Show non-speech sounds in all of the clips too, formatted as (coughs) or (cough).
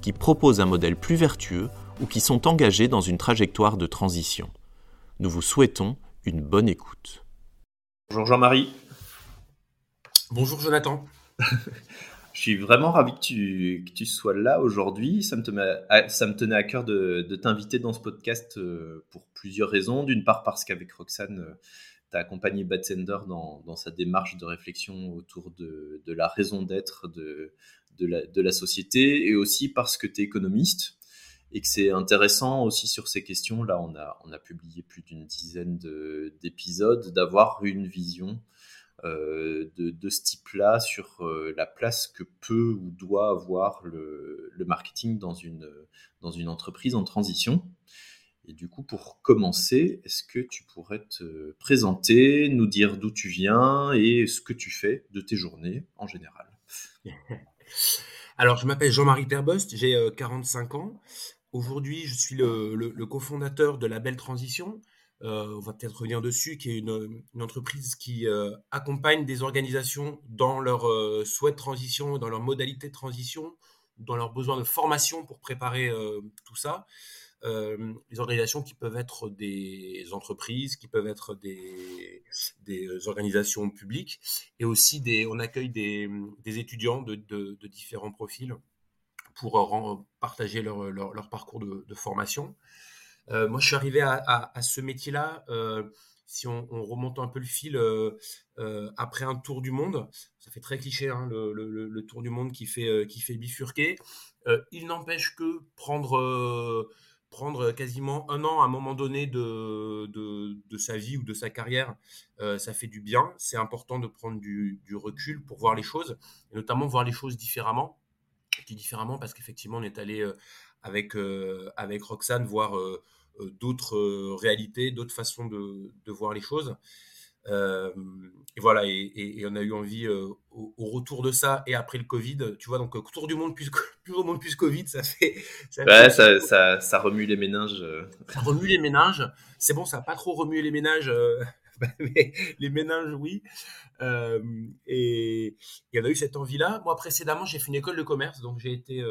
qui proposent un modèle plus vertueux ou qui sont engagés dans une trajectoire de transition. Nous vous souhaitons une bonne écoute. Bonjour Jean-Marie. Bonjour Jonathan. (laughs) Je suis vraiment ravi que tu, sois là aujourd'hui. Ça, me tenait à cœur de, t'inviter dans ce podcast euh, pour plusieurs raisons. D'une part parce qu'avec Roxane, euh, tu as accompagné Batsender dans, dans, sa démarche de réflexion autour de, de la raison d'être de, de la, société et aussi parce que tu es économiste et que c'est intéressant aussi sur ces questions. Là, on a, on a publié plus d'une dizaine d'épisodes, d'avoir une vision euh, de, ce type-là sur euh, la place que peut ou doit avoir le, marketing dans une, dans une entreprise en transition. Et du coup, pour commencer, est-ce que tu pourrais te présenter, nous dire d'où tu viens et ce que tu fais de tes journées en général? (laughs) alors, je m'appelle Jean-Marie Terbost, j'ai 45 euh, ans. Aujourd'hui, je suis le, cofondateur de la Belle Transition. Euh, on va peut-être revenir dessus, qui est une, entreprise qui euh, accompagne des organisations dans leur souhait de transition, dans leur modalité de transition, dans leurs besoins de formation pour préparer tout ça euh, les organisations qui peuvent être des entreprises, qui peuvent être des, organisations publiques, et aussi des, on accueille des, étudiants de, différents profils pour partager leur, parcours de, formation. Euh, moi, je suis arrivé à, ce métier-là. Euh, si on, on, remonte un peu le fil après un tour du monde, ça fait très cliché, hein, le, tour du monde qui fait bifurquer. il n'empêche que prendre prendre quasiment un an à un moment donné de, sa vie ou de sa carrière, euh, ça fait du bien. C'est important de prendre du, recul pour voir les choses, et notamment voir les choses différemment. Différemment parce qu'effectivement, on est allé euh, avec, euh, Roxane voir d'autres réalités, d'autres façons de, voir les choses. Euh, et voilà, et, on a eu envie euh, au, retour de ça et après le Covid, tu vois, donc tour du monde plus, plus (laughs) au monde plus Covid, ça fait. Ça, ouais, ça, ça, remue les ménages. Euh. Ça remue les ménages. C'est bon, ça n'a pas trop remué les ménages. (laughs) mais les ménages, oui. et, et, on a eu cette envie-là. Moi, précédemment, j'ai fait une école de commerce, donc j'ai été,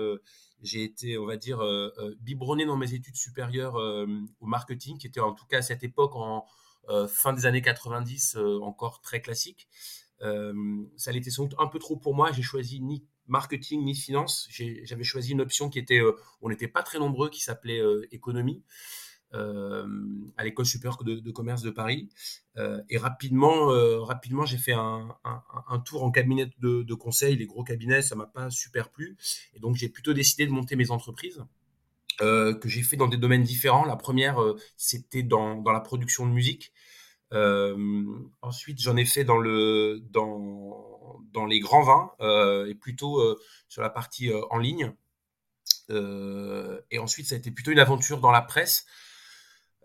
j'ai été, on va dire, biberonné dans mes études supérieures au marketing, qui était en tout cas à cette époque en, euh, fin des années 90, euh, encore très classique. Euh, ça l'était sans doute un peu trop pour moi. J'ai choisi ni marketing ni finance. J'avais choisi une option qui était, on n'était pas très nombreux, qui s'appelait économie. à l'école supérieure de, commerce de Paris. et rapidement, rapidement, j'ai fait un, tour en cabinet de, de, conseil. Les gros cabinets, ça m'a pas super plu. Et donc, j'ai plutôt décidé de monter mes entreprises. Euh, que j'ai fait dans des domaines différents. La première, euh, c'était dans, dans, la production de musique. Euh, ensuite, j'en ai fait dans, le, dans, dans les grands vins et plutôt sur la partie en ligne. et ensuite, ça a été plutôt une aventure dans la presse.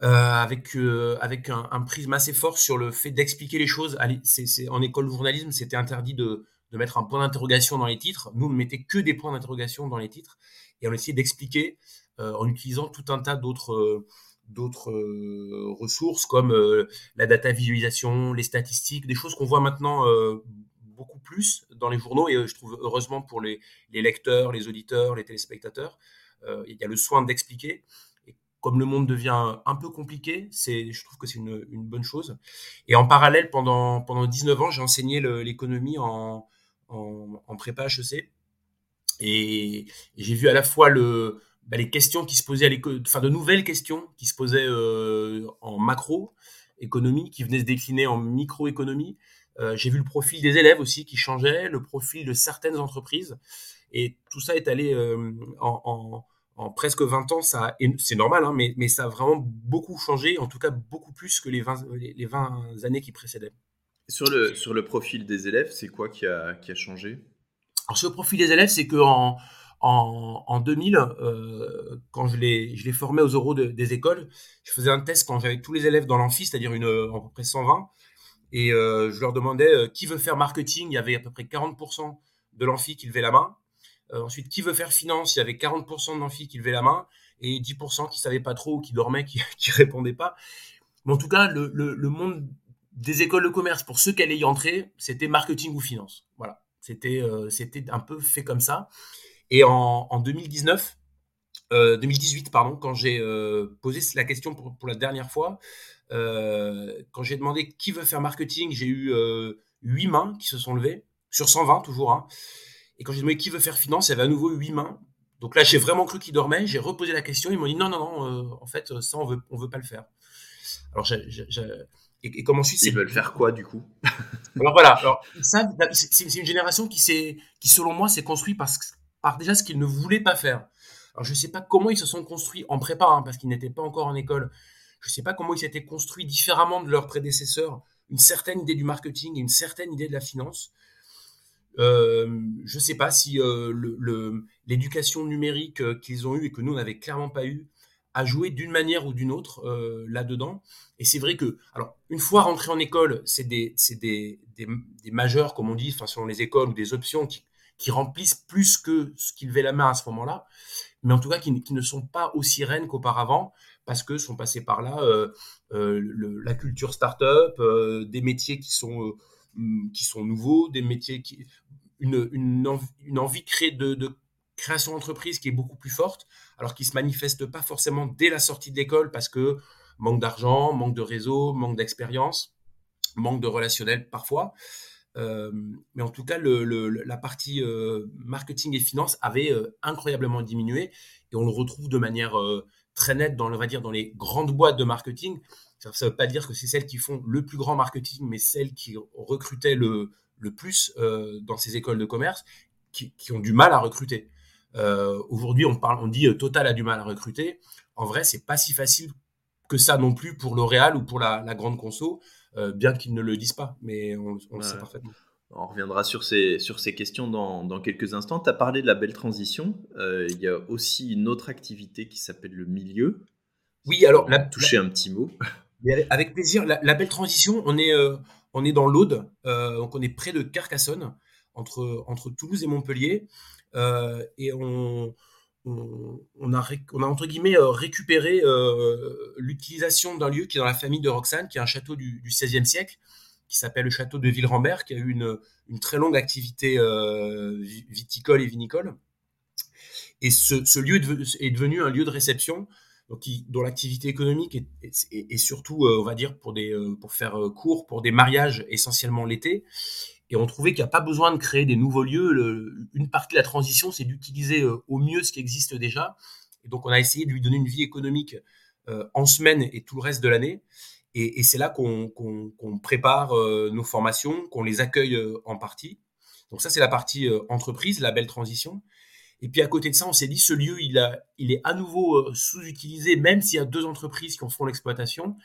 avec avec un, prisme assez fort sur le fait d'expliquer les choses. En école de journalisme, c'était interdit de, de mettre un point d'interrogation dans les titres. Nous, on ne mettait que des points d'interrogation dans les titres et on essayait d'expliquer en utilisant tout un tas d'autres euh, euh, ressources comme la data visualisation, les statistiques, des choses qu'on voit maintenant beaucoup plus dans les journaux et je trouve heureusement pour les, les, lecteurs, les auditeurs, les téléspectateurs, il y a le soin d'expliquer. Et comme le monde devient un peu compliqué, je trouve que c'est une, une, bonne chose. Et en parallèle, pendant, pendant 19 ans, j'ai enseigné l'économie en, en, en, prépa HEC. Et, et j'ai vu à la fois le, bah, les questions qui se posaient à l'école, enfin de nouvelles questions qui se posaient euh, en macro économie, qui venaient se décliner en microéconomie. Euh, j'ai vu le profil des élèves aussi qui changeait, le profil de certaines entreprises, et tout ça est allé euh, en, en, presque 20 ans. Ça, c'est normal, hein, mais, mais ça a vraiment beaucoup changé, en tout cas beaucoup plus que les 20, les 20 années qui précédaient. Sur le, sur le profil des élèves, c'est quoi qui a, qui a changé? Alors sur le profil des élèves, c'est que en, en, 2000, euh, quand je les, formais aux euros des écoles, je faisais un test quand j'avais tous les élèves dans l'amphi, c'est-à-dire une, à peu près 120. Et euh, je leur demandais euh, qui veut faire marketing. Il y avait à peu près 40% de l'amphi qui levait la main. ensuite, qui veut faire finance Il y avait 40% de l'amphi qui levait la main et 10% qui savaient pas trop qui dormaient, qui, (laughs) qui répondaient pas. Mais en tout cas, le, le, monde des écoles de commerce, pour ceux qui allaient y entrer, c'était marketing ou finance. Voilà. C'était c'était un peu fait comme ça. Et en, 2019, 2018, euh, pardon, quand j'ai euh, posé la question pour, la dernière fois, euh, quand j'ai demandé qui veut faire marketing, j'ai eu 8 mains qui se sont levées, sur 120 toujours. Hein. Et quand j'ai demandé qui veut faire finance, il y avait à nouveau 8 mains. Donc là, j'ai vraiment cru qu'ils dormaient. J'ai reposé la question. Ils m'ont dit non, non, non, en fait, ça, on veut, on veut pas le faire. Alors, et, et, comme ensuite. Ils veulent faire quoi, du coup? Alors voilà. Alors, c'est, une génération qui, qui, selon moi, s'est construite parce que déjà ce qu'ils ne voulaient pas faire. Alors je ne sais pas comment ils se sont construits en prépa, hein, parce qu'ils n'étaient pas encore en école. Je ne sais pas comment ils s'étaient construits différemment de leurs prédécesseurs, une certaine idée du marketing et une certaine idée de la finance. Euh, je ne sais pas si euh, l'éducation numérique euh, qu'ils ont eue et que nous, on clairement pas eu, a joué d'une manière ou d'une autre là-dedans. Et c'est vrai que, alors, une fois rentré en école, c'est des, des, des, des, majeurs, comme on dit, enfin, selon les écoles, ou des options qui, qui remplissent plus que ce qu'ils levaient la main à ce moment-là, mais en tout cas qui, ne sont pas aussi reines qu'auparavant parce que sont passés par là euh, euh, la culture start-up, euh, des métiers qui sont, qui sont nouveaux, des métiers qui. Une, une, envie, de de, création d'entreprise qui est beaucoup plus forte, alors qui se manifeste pas forcément dès la sortie de l'école parce que manque d'argent, manque de réseau, manque d'expérience, manque de relationnel parfois. Euh, mais en tout cas, la partie euh, marketing et finance avait euh, incroyablement diminué et on le retrouve de manière très nette dans, on va dire, dans les grandes boîtes de marketing. Ça ne veut pas dire que c'est celles qui font le plus grand marketing, mais celles qui recrutaient le, plus dans ces écoles de commerce, qui, ont du mal à recruter. Aujourd'hui, on, on dit Total a du mal à recruter. En vrai, c'est pas si facile que ça non plus pour L'Oréal ou pour la, la grande conso. Euh, bien qu'ils ne le disent pas, mais on, le sait parfaitement. On reviendra sur ces, sur ces questions dans, dans quelques instants. Tu as parlé de la belle transition. Euh, il y a aussi une autre activité qui s'appelle le milieu. Oui, alors. La, toucher un petit mot. (laughs) Avec plaisir. La, belle transition, on est, euh, on est dans l'Aude, donc on est près de Carcassonne, entre, entre Toulouse et Montpellier. et on, on, a, entre guillemets euh, récupéré euh, l'utilisation d'un lieu qui est dans la famille de Roxane, qui est un château du, XVIe siècle, qui s'appelle le château de Villerambert, qui a eu une, très longue activité euh, viticole et vinicole. Et ce, lieu est devenu, un lieu de réception donc dont l'activité économique est, surtout, on va dire, pour faire court, pour des mariages essentiellement l'été. Et on trouvait qu'il n'y a pas besoin de créer des nouveaux lieux. une partie de la transition, c'est d'utiliser euh, au mieux ce qui existe déjà. Et donc, on a essayé de lui donner une vie économique euh, en semaine et tout le reste de l'année. Et, c'est là qu'on prépare euh, nos formations, qu'on les accueille en partie. Donc ça, c'est la partie entreprise, la belle transition. Et puis à côté de ça, on s'est dit, ce lieu, il, est à nouveau sous-utilisé, même s'il y a deux entreprises qui en font l'exploitation.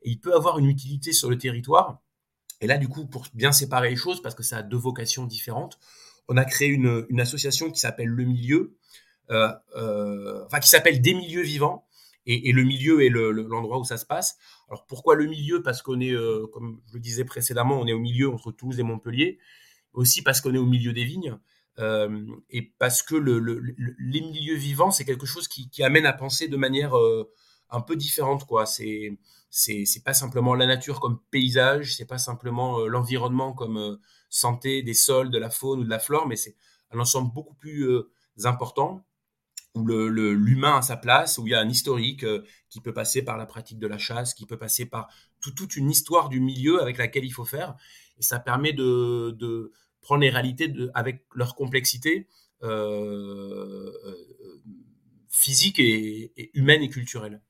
Et il peut avoir une utilité sur le territoire. Et là, du coup, pour bien séparer les choses, parce que ça a deux vocations différentes, on a créé une, association qui s'appelle Le Milieu, euh, euh, enfin qui s'appelle Des Milieux Vivants, et, le milieu est l'endroit le, où ça se passe. Alors pourquoi le milieu? Parce qu'on est, euh, comme je le disais précédemment, on est au milieu entre Toulouse et Montpellier, aussi parce qu'on est au milieu des vignes. Et parce que le, les milieux vivants, c'est quelque chose qui, amène à penser de manière un peu différente. quoi. C'est c'est pas simplement la nature comme paysage, c'est pas simplement euh, l'environnement comme euh, santé des sols, de la faune ou de la flore, mais c'est un ensemble beaucoup plus euh, important où le, l'humain a sa place, où il y a un historique qui peut passer par la pratique de la chasse, qui peut passer par toute une histoire du milieu avec laquelle il faut faire, et ça permet de, de prendre les réalités de, avec leur complexité physique et humaine et culturelle.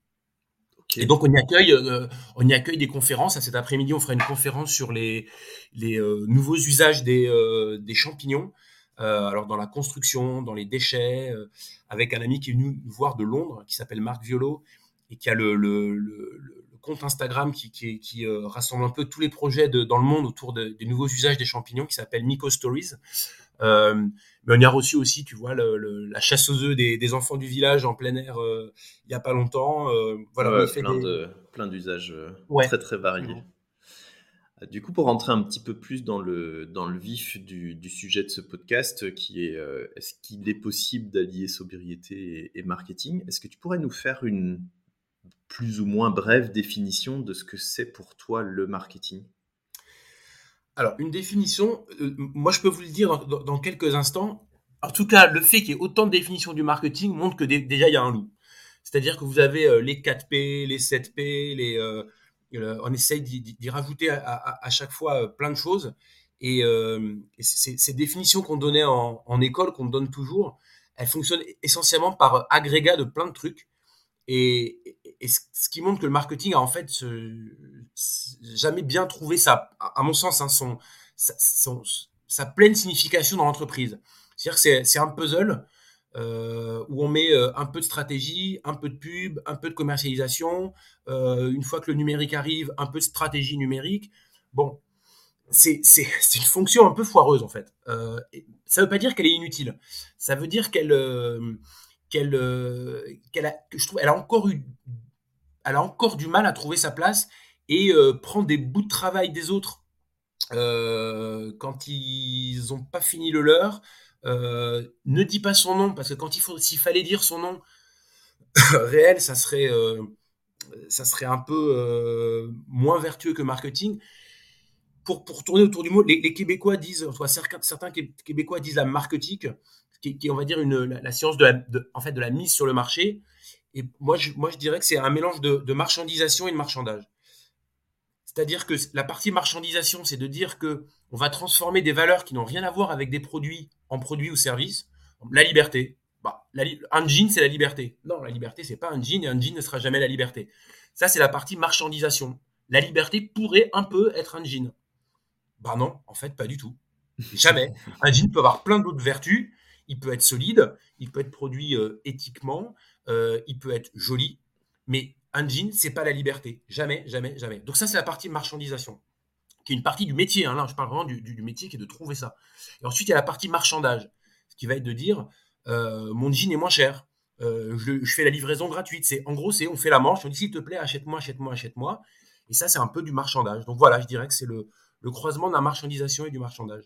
Et donc on y accueille, euh, on y accueille des conférences. À cet après-midi, on fera une conférence sur les, les euh, nouveaux usages des, euh, des champignons. alors dans la construction, dans les déchets, avec un ami qui est venu nous voir de Londres, qui s'appelle Marc Violo et qui a le, le, le, compte Instagram qui, qui, qui rassemble un peu tous les projets de, dans le monde autour de, des nouveaux usages des champignons, qui s'appelle Myco Stories. Mais on y a reçu aussi, tu vois, la chasse aux œufs des, enfants du village en plein air il n'y a pas longtemps. voilà, plein, de, plein d'usages très très variés. Du coup, pour rentrer un petit peu plus dans le, dans le vif du, sujet de ce podcast, qui est est-ce qu'il est possible d'allier sobriété et marketing Est-ce que tu pourrais nous faire une plus ou moins brève définition de ce que c'est pour toi le marketing? Alors, une définition, euh, moi je peux vous le dire dans, quelques instants. En tout cas, le fait qu'il y ait autant de définitions du marketing montre que déjà il y a un loup. C'est-à-dire que vous avez euh, les 4P, les 7P, les, euh, on essaye d'y rajouter à, chaque fois plein de choses. Et, ces, définitions qu'on donnait en, en école, qu'on donne toujours, elles fonctionnent essentiellement par agrégat de plein de trucs. Et, ce qui montre que le marketing a en fait jamais bien trouvé sa, à mon sens, hein, son, sa, pleine signification dans l'entreprise. C'est-à-dire que c'est un puzzle euh, où on met euh, un peu de stratégie, un peu de pub, un peu de commercialisation. Euh, une fois que le numérique arrive, un peu de stratégie numérique. Bon, c'est une fonction un peu foireuse en fait. ça ne veut pas dire qu'elle est inutile. Ça veut dire qu'elle qu'elle euh, qu'elle a, je trouve, elle a encore eu, elle a encore du mal à trouver sa place et euh, prend des bouts de travail des autres euh, quand ils n'ont pas fini le leur. ne dis pas son nom parce que quand il faut, s'il fallait dire son nom (coughs) réel, ça serait, ça serait un peu moins vertueux que marketing. Pour, pour tourner autour du mot, les, Québécois disent, certains, certains Québécois disent la marketing qui, qui, on va dire, une, la, science de la, en fait, de la mise sur le marché. Et moi, je, moi, je dirais que c'est un mélange de, marchandisation et de marchandage. C'est-à-dire que la partie marchandisation, c'est de dire que on va transformer des valeurs qui n'ont rien à voir avec des produits en produits ou services. La liberté. Bah, un jean, c'est la liberté. Non, la liberté, c'est pas un jean et un jean ne sera jamais la liberté. Ça, c'est la partie marchandisation. La liberté pourrait un peu être un jean. Bah non, en fait, pas du tout. Jamais. (laughs) Un jean peut avoir plein d'autres vertus il peut être solide, il peut être produit euh, éthiquement, euh, il peut être joli, mais un jean, c'est pas la liberté. Jamais, jamais, jamais. Donc ça, c'est la partie marchandisation, qui est une partie du métier. Hein. là, je parle vraiment du, métier qui est de trouver ça. Et ensuite, il y a la partie marchandage, ce qui va être de dire, euh, mon jean est moins cher. Je, fais la livraison gratuite. C'est en gros, c'est on fait la manche, on dit s'il te plaît, achète-moi, achète-moi, achète-moi. Et ça, c'est un peu du marchandage. Donc voilà, je dirais que c'est le, le croisement de la marchandisation et du marchandage.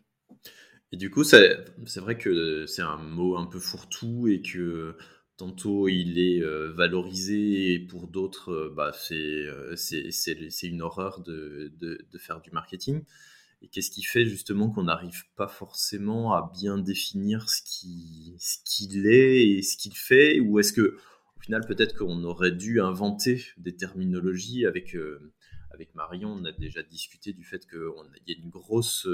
Et du coup, c'est vrai que c'est un mot un peu fourre-tout et que tantôt il est euh, valorisé et pour d'autres, euh, bah, euh, c'est une horreur de, faire du marketing. Et qu'est-ce qui fait justement qu'on n'arrive pas forcément à bien définir ce qu'il est et ce qu'il fait? Ou est-ce que, au final, peut-être qu'on aurait dû inventer des terminologies avec, Marion? On a déjà discuté du fait qu'il y a une grosse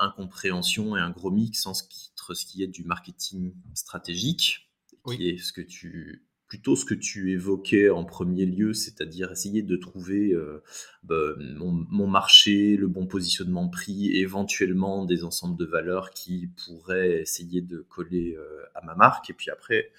incompréhension et un gros mix entre ce qui est du marketing stratégique, qui est ce que tu plutôt ce que tu évoquais en premier lieu, c'est-à-dire essayer de trouver euh, bah, mon, marché, le bon positionnement prix, éventuellement des ensembles de valeurs qui pourraient essayer de coller euh, à ma marque. Et puis après,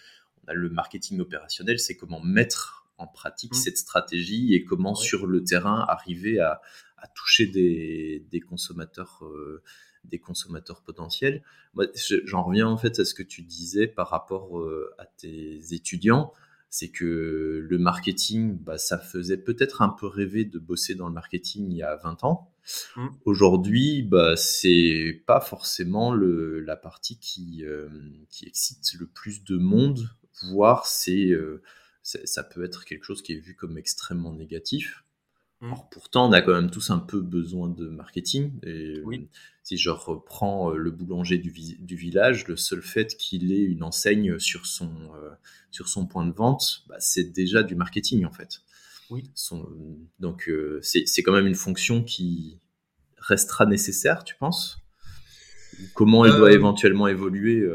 on a le marketing opérationnel, c'est comment mettre en pratique mmh. cette stratégie et comment sur le terrain arriver à, à toucher des, des consommateurs, euh, des consommateurs potentiels. J'en reviens en fait à ce que tu disais par rapport euh, à tes étudiants. C'est que le marketing, bah, ça faisait peut-être un peu rêver de bosser dans le marketing il y a 20 ans. Mmh. Aujourd'hui, bah, c'est pas forcément le, la partie qui, euh, qui excite le plus de monde, voire c'est, ça peut être quelque chose qui est vu comme extrêmement négatif. Mmh. pourtant, on a quand même tous un peu besoin de marketing. Et euh, si je reprends euh, le boulanger du, village, le seul fait qu'il ait une enseigne sur son, euh, sur son point de vente, bah, c'est déjà du marketing en fait. Oui. donc c'est quand même une fonction qui restera nécessaire, tu penses? Comment elle doit éventuellement évoluer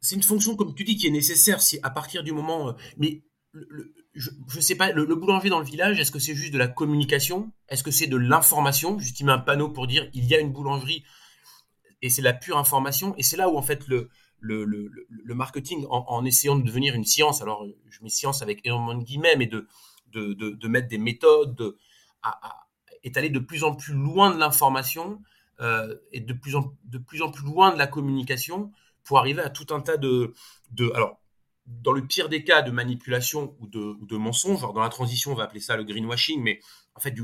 C'est une fonction, comme tu dis, qui est nécessaire si à partir du moment. mais le, je ne sais pas, le, boulanger dans le village, est-ce que c'est juste de la communication? Est-ce que c'est de l'information? Juste, il met un panneau pour dire il y a une boulangerie et c'est la pure information. Et c'est là où, en fait, le, le, le, marketing, en, essayant de devenir une science, alors je mets science avec énormément de guillemets, mais de, de, de, mettre des méthodes, de, à, est allé de plus en plus loin de l'information, est de plus, en, de plus en plus loin de la communication pour arriver à tout un tas de, de alors dans le pire des cas de manipulation ou de, mensonge, dans la transition on va appeler ça le greenwashing, mais en fait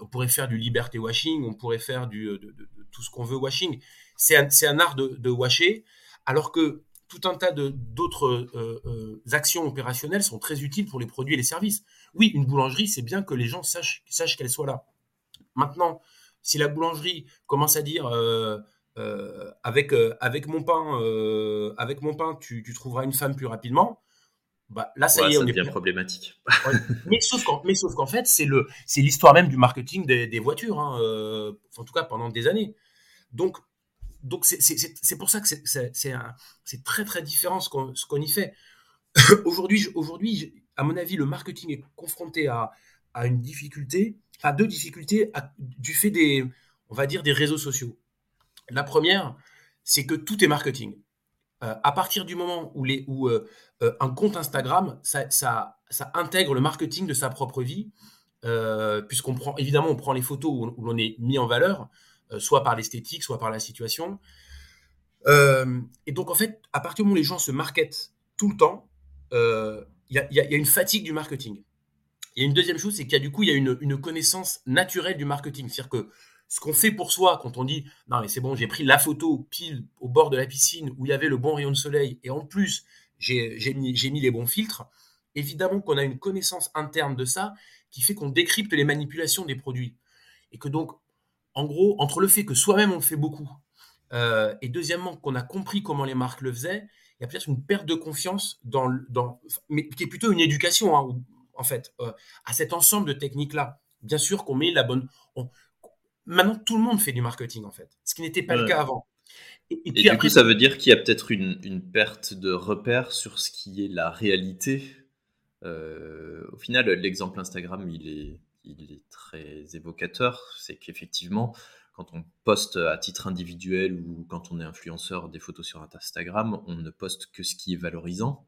on pourrait faire du liberté washing, on pourrait faire du, de, tout ce qu'on veut washing. C'est un, art de, washer, alors que tout un tas d'autres euh, euh, actions opérationnelles sont très utiles pour les produits et les services. Oui, une boulangerie, c'est bien que les gens sachent, qu'elle soit là. Maintenant, si la boulangerie commence à dire euh, avec, avec mon pain, avec mon pain tu, tu, trouveras une femme plus rapidement, bah, là, ça y est, on est bien problématique. mais sauf qu'en, mais sauf qu'en fait, c'est le, c'est l'histoire même du marketing des, des voitures, hein, en tout cas pendant des années. Donc, donc c'est pour ça que c'est très très différent ce qu'on y fait. (coughs) aujourd'hui, aujourd'hui, à mon avis, le marketing est confronté à, à une difficulté, à deux difficultés du fait des, on va dire, des réseaux sociaux. La première, c'est que tout est marketing. Euh, à partir du moment où, euh, euh, un compte Instagram, ça, intègre le marketing de sa propre vie, puisqu'on prend, évidemment, on prend les photos où, où l'on est mis en valeur, soit par l'esthétique, soit par la situation. Et donc, en fait, à partir du moment où les gens se marketent tout le temps, il y, a une fatigue du marketing. Il y a une deuxième chose, c'est qu'il y a du coup, il y a une, connaissance naturelle du marketing. C'est-à-dire que ce qu'on fait pour soi quand on dit non mais c'est bon j'ai pris la photo pile au bord de la piscine où il y avait le bon rayon de soleil et en plus j'ai mis, mis, les bons filtres évidemment qu'on a une connaissance interne de ça qui fait qu'on décrypte les manipulations des produits et que donc en gros, entre le fait que soi-même on fait beaucoup, euh, et deuxièmement qu'on a compris comment les marques le faisaient, il y a peut-être une perte de confiance dans, dans, mais qui est plutôt une éducation, hein, en fait, euh, à cet ensemble de techniques-là. Bien sûr qu'on met la bonne. Maintenant, tout le monde fait du marketing, en fait, ce qui n'était pas le cas avant. Et, puis du coup, ça veut dire qu'il y a peut-être une, perte de repère sur ce qui est la réalité. Euh, au final, l'exemple Instagram, il est, il est très évocateur, c'est qu'effectivement, quand on poste à titre individuel ou quand on est influenceur des photos sur Instagram, on ne poste que ce qui est valorisant,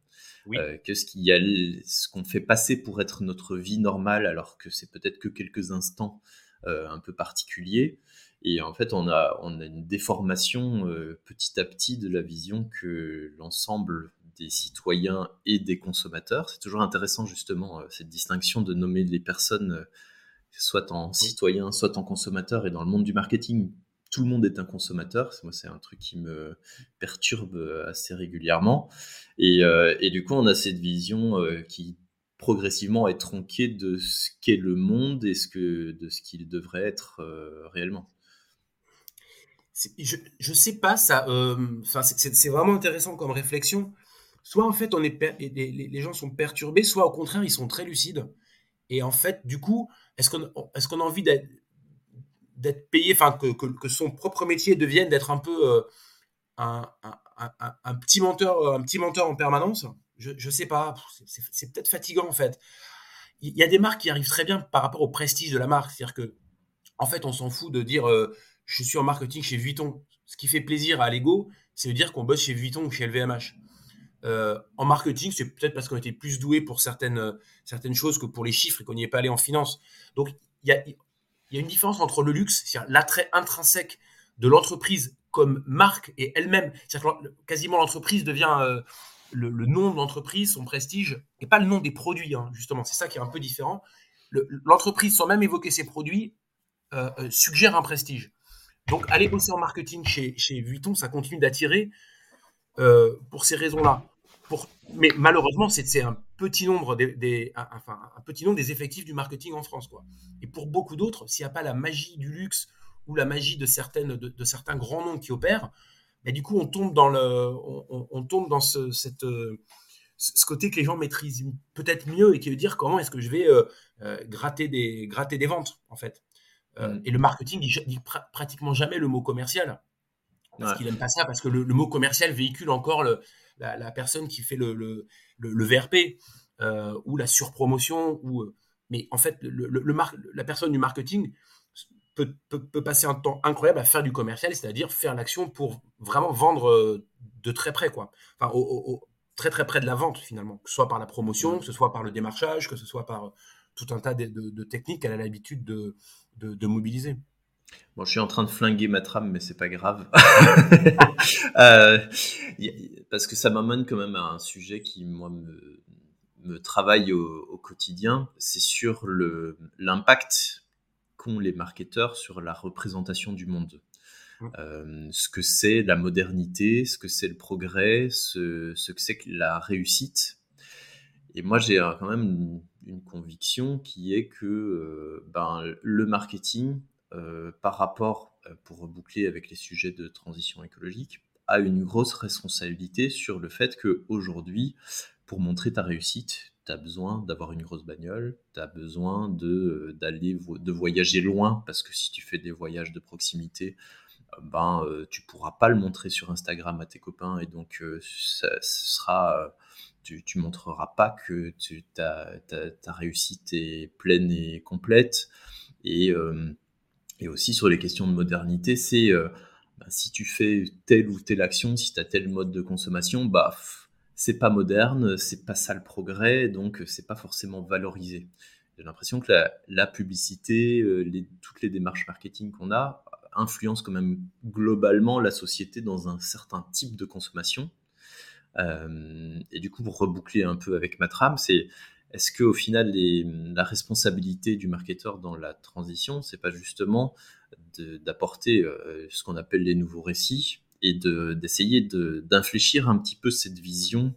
euh, que ce qui a, ce qu'on fait passer pour être notre vie normale, alors que c'est peut-être que quelques instants un peu particuliers. Et en fait, on a, on a une déformation euh, petit à petit de la vision que l'ensemble des citoyens et des consommateurs. C'est toujours intéressant justement euh, cette distinction de nommer les personnes euh, soit en citoyen, soit en consommateur. Et dans le monde du marketing, tout le monde est un consommateur. Moi, c'est un truc qui me perturbe euh, assez régulièrement. Et, et du coup, on a cette vision qui progressivement est tronquée de ce qu'est le monde et ce que, de ce qu'il devrait être réellement. Je, je sais pas, ça. c'est vraiment intéressant comme réflexion soit en fait on est les, gens sont perturbés, soit au contraire ils sont très lucides. Et en fait, du coup, est-ce qu'on est qu'on a envie d'être d'être payé, enfin que, que, son propre métier devienne d'être un peu euh, un, un, petit menteur, un petit menteur en permanence? Je sais pas, c'est peut-être fatigant en fait. Il y a des marques qui arrivent très bien par rapport au prestige de la marque, c'est-à-dire que en fait on s'en fout de dire euh, je suis en marketing chez Vuitton. Ce qui fait plaisir à l'ego, c'est de dire qu'on bosse chez Vuitton ou chez LVMH. Euh, en marketing, c'est peut-être parce qu'on était plus doué pour certaines, euh, certaines choses que pour les chiffres et qu'on n'y est pas allé en finance. Donc, il y a, une différence entre le luxe, c'est-à-dire l'attrait intrinsèque de l'entreprise comme marque et elle-même. C'est-à-dire quasiment l'entreprise devient euh, le, nom de l'entreprise, son prestige, et pas le nom des produits, hein, justement. C'est ça qui est un peu différent. L'entreprise, sans même évoquer ses produits, suggère un prestige. Donc, aller bosser en marketing chez, chez Vuitton, ça continue d'attirer pour ces raisons-là mais malheureusement, c'est un petit nombre des, enfin, un petit nombre des effectifs du marketing en France, quoi. Et pour beaucoup d'autres, s'il n'y a pas la magie du luxe ou la magie de certaines, de, certains grands noms qui opèrent, bah, du coup, on tombe dans le, on, tombe dans ce, cette, ce côté que les gens maîtrisent peut-être mieux et qui veut dire comment est-ce que je vais euh, euh, gratter des, gratter des ventes, en fait. Euh, mm. Et le marketing dit, dit pratiquement jamais le mot commercial. Parce qu'il aime pas ça, parce que le mot commercial véhicule encore le, la, personne qui fait le, le, le, VRP euh, ou la surpromotion. Ou, euh, mais en fait, le, le la personne du marketing peut, peut, passer un temps incroyable à faire du commercial, c'est-à-dire faire l'action pour vraiment vendre euh, de très près, quoi. Enfin, au, très très près de la vente finalement, que ce soit par la promotion, que ce soit par le démarchage, que ce soit par tout un tas de, de, techniques qu'elle a l'habitude de, de, mobiliser. Bon, je suis en train de flinguer ma trame, mais c'est pas grave. (laughs) Euh, parce que ça m'amène quand même à un sujet qui, moi, me, travaille au, quotidien. C'est sur l'impact qu'ont les marketeurs sur la représentation du monde. Mmh. Euh, ce que c'est la modernité, ce que c'est le progrès, ce, ce que c'est la réussite. Et moi, j'ai quand même une, conviction qui est que euh, ben, le marketing, euh, par rapport, pour reboucler avec les sujets de transition écologique, a une grosse responsabilité sur le fait qu'aujourd'hui, pour montrer ta réussite, tu as besoin d'avoir une grosse bagnole, tu as besoin de, euh, d'aller de voyager loin, parce que si tu fais des voyages de proximité, ben, tu pourras pas le montrer sur Instagram à tes copains, et donc ça, sera, tu, tu montreras pas que tu, ta, ta, réussite est pleine et complète. Et, aussi sur les questions de modernité, c'est euh, bah, si tu fais telle ou telle action, si tu as tel mode de consommation, bah c'est pas moderne, c'est pas ça le progrès, donc c'est pas forcément valorisé. J'ai l'impression que la, publicité, euh, toutes les démarches marketing qu'on a influencent quand même globalement la société dans un certain type de consommation. Euh, et du coup, pour reboucler un peu avec ma trame, c'est est-ce qu'au final, la responsabilité du marketeur dans la transition, c'est pas justement d'apporter euh, ce qu'on appelle les nouveaux récits et d'essayer d'infléchir un petit peu cette vision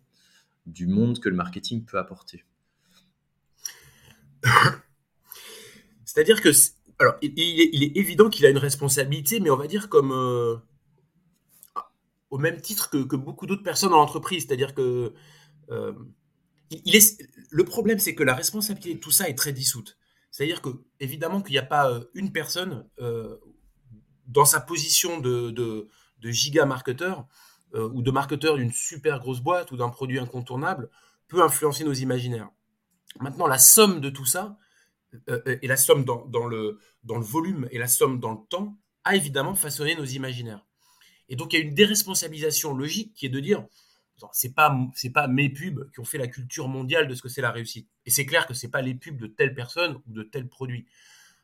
du monde que le marketing peut apporter (coughs) C'est-à-dire que, alors, il, est, évident qu'il a une responsabilité, mais on va dire comme euh, au même titre que, beaucoup d'autres personnes dans l'entreprise. C'est-à-dire que euh, le problème, c'est que la responsabilité de tout ça est très dissoute. C'est-à-dire que, évidemment, qu'il n'y a pas euh, une personne dans sa position de, de, giga marketeur euh, ou de marketeur d'une super grosse boîte ou d'un produit incontournable peut influencer nos imaginaires. Maintenant, la somme de tout ça, et la somme dans, dans, le, dans le volume et la somme dans le temps, a évidemment façonné nos imaginaires. Et donc, il y a une déresponsabilisation logique qui est de dire, c'est pas pas mes pubs qui ont fait la culture mondiale de ce que c'est la réussite. Et c'est clair que c'est pas les pubs de telle personne ou de tel produit.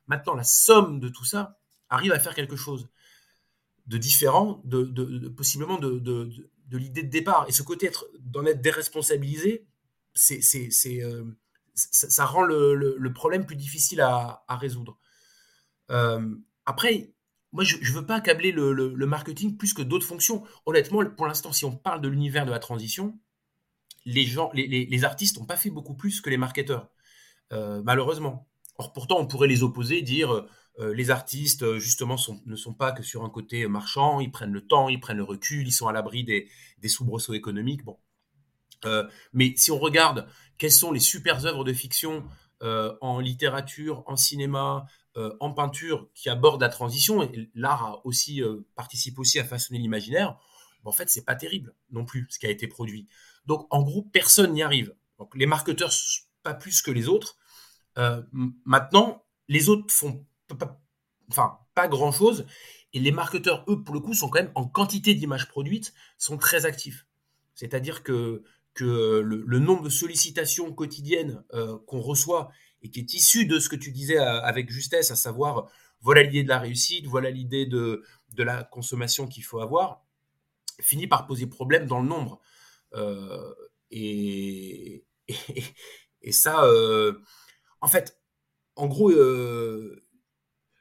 Maintenant, la somme de tout ça arrive à faire quelque chose de différent, de, possiblement de, de, l'idée de départ. Et ce côté d'en être déresponsabilisé, c'est, c'est, euh, ça, rend le, problème plus difficile à, résoudre. Euh, après, moi, je ne veux pas accabler le, marketing plus que d'autres fonctions. Honnêtement, pour l'instant, si on parle de l'univers de la transition, les, gens, les, artistes n'ont pas fait beaucoup plus que les marketeurs, euh, malheureusement. Or, pourtant, on pourrait les opposer, dire les artistes, justement, ne sont pas que sur un côté marchand, ils prennent le temps, ils prennent le recul, ils sont à l'abri des, soubresauts économiques. Bon. Euh, mais si on regarde quelles sont les super œuvres de fiction en littérature, en cinéma, euh, en peinture qui aborde la transition, et l'art aussi euh, participe aussi à façonner l'imaginaire, en fait, c'est pas terrible non plus ce qui a été produit. Donc, en gros, personne n'y arrive. Les marketeurs, pas plus que les autres. Euh, maintenant, les autres font enfin, pas grand chose. Et les marketeurs, eux, pour le coup, sont quand même en quantité d'images produites, sont très actifs. C'est-à-dire que, le, nombre de sollicitations quotidiennes qu'on reçoit et qui est issu de ce que tu disais euh, avec justesse, à savoir voilà l'idée de la réussite, voilà l'idée de, la consommation qu'il faut avoir, finit par poser problème dans le nombre. Euh, et, ça, euh, en fait, en gros,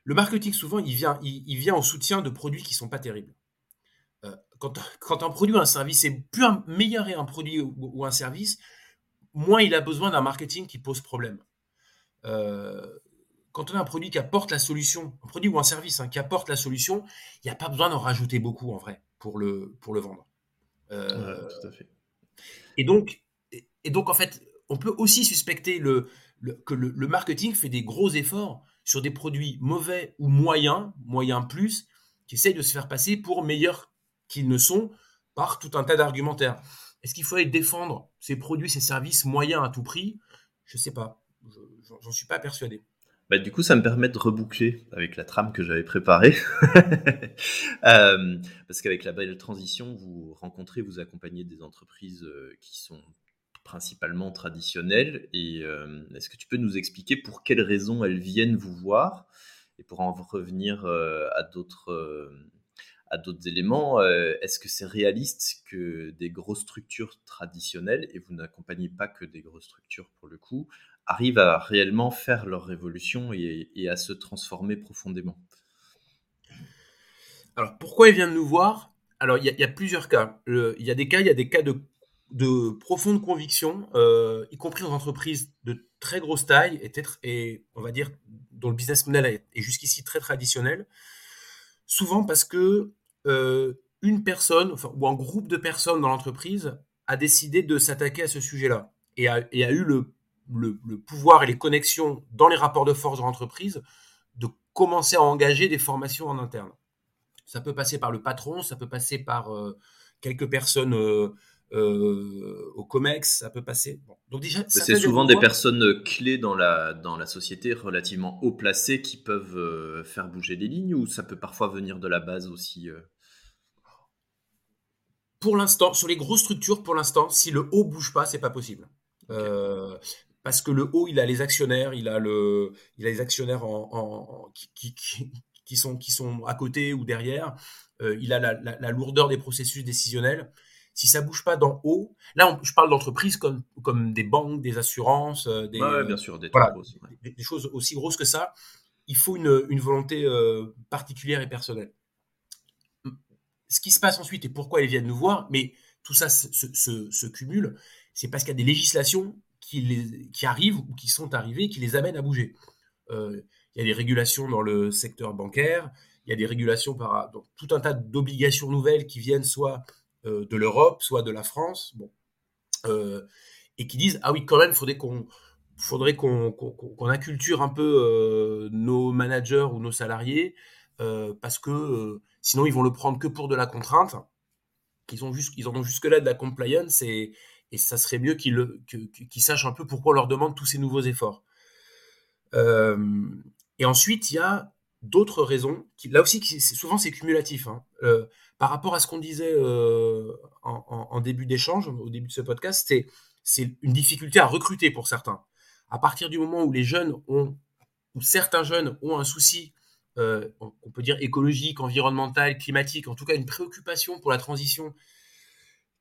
le marketing, souvent, il vient, il, vient en soutien de produits qui sont pas terribles. quand, quand, un produit ou un service est plus un, meilleur est un produit ou un service, moins il a besoin d'un marketing qui pose problème. Euh, quand on a un produit qui apporte la solution, un produit ou un service hein, qui apporte la solution, il n'y a pas besoin d'en rajouter beaucoup en vrai pour le, pour le vendre. Euh, tout à fait. Et donc, et donc, en fait, on peut aussi suspecter le, que le, marketing fait des gros efforts sur des produits mauvais ou moyens, moyens plus, qui essayent de se faire passer pour meilleurs qu'ils ne sont par tout un tas d'argumentaires. Est-ce qu'il faudrait défendre ces produits, ces services moyens à tout prix? Je ne sais pas j'en suis pas persuadé. Bah, du coup, ça me permet de reboucler avec la trame que j'avais préparée. (laughs) Euh, parce qu'avec la belle transition, vous rencontrez, vous accompagnez des entreprises euh, qui sont principalement traditionnelles. Et euh, est-ce que tu peux nous expliquer pour quelles raisons elles viennent vous voir? Et pour en revenir à d'autres à d'autres éléments. Euh, est-ce que c'est réaliste que des grosses structures traditionnelles, et vous n'accompagnez pas que des grosses structures pour le coup, arrivent à réellement faire leur révolution et, à se transformer profondément? Alors pourquoi ils viennent nous voir? Alors il y, a plusieurs cas. il y a des cas, il y a des cas de, de profonde conviction, euh, y compris dans entreprises de très grosse taille et, et on va dire dont le business model est, est jusqu'ici très traditionnel. Souvent parce que euh, une personne ou un groupe de personnes dans l'entreprise a décidé de s'attaquer à ce sujet-là et a, eu le, pouvoir et les connexions dans les rapports de force de l'entreprise de commencer à engager des formations en interne. Ça peut passer par le patron, ça peut passer par euh, quelques personnes euh, au COMEX, ça peut passer. Donc déjà, c'est souvent des, personnes clés dans la, dans la société, relativement haut placées, qui peuvent faire bouger les lignes, ou ça peut parfois venir de la base aussi pour l'instant, sur les grosses structures, pour l'instant, si le haut bouge pas, c'est pas possible. Euh, parce que le haut, il a les actionnaires, il a le, il a les actionnaires en, qui, qui, sont, qui sont à côté ou derrière. Euh, il a la, lourdeur des processus décisionnels. Si ça bouge pas d'en haut, là, je parle d'entreprises comme, comme des banques, des assurances, euh, des, bien sûr, des, des, choses aussi grosses que ça. Il faut une, une volonté particulière et personnelle ce qui se passe ensuite et pourquoi ils viennent nous voir, mais tout ça se, cumule, c'est parce qu'il y a des législations qui, les, qui, arrivent ou qui sont arrivées, qui les amènent à bouger. Euh, il y a des régulations dans le secteur bancaire, il y a des régulations par donc, tout un tas d'obligations nouvelles qui viennent soit euh, de l'Europe, soit de la France, bon, euh, et qui disent ah oui quand même faudrait qu'on faudrait qu'on inculture un peu nos managers ou nos salariés parce que Sinon, ils vont le prendre que pour de la contrainte. Ils, ont ils en ont jusque-là de la compliance et, et ça serait mieux qu'ils sachent un peu pourquoi on leur demande tous ces nouveaux efforts. Euh, et ensuite, il y a d'autres raisons. Là aussi, souvent, c'est cumulatif. Hein. Euh, par rapport à ce qu'on disait euh, en, début d'échange, au début de ce podcast, c'est une difficulté à recruter pour certains. À partir du moment où les jeunes ont, certains jeunes ont un souci euh, on peut dire écologique, environnementale, climatique, en tout cas une préoccupation pour la transition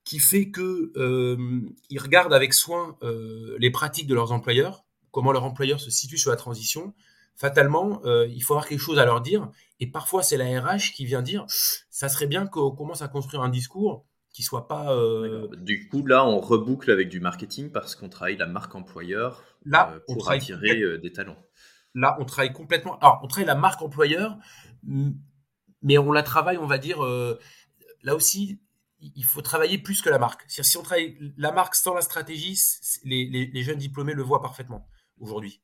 qui fait que euh, regardent avec soin les pratiques de leurs employeurs, comment leur employeur se situe sur la transition. Fatalement, il faut avoir quelque chose à leur dire, et parfois c'est la RH qui vient dire, ça serait bien qu'on commence à construire un discours qui soit pas. Du coup, là, on reboucle avec du marketing parce qu'on travaille la marque employeur là, pour attirer des talents. Là, on travaille complètement. Alors, on travaille la marque employeur, mais on la travaille, on va dire. Euh, là aussi, il faut travailler plus que la marque. Si on travaille la marque sans la stratégie, les, jeunes diplômés le voient parfaitement aujourd'hui.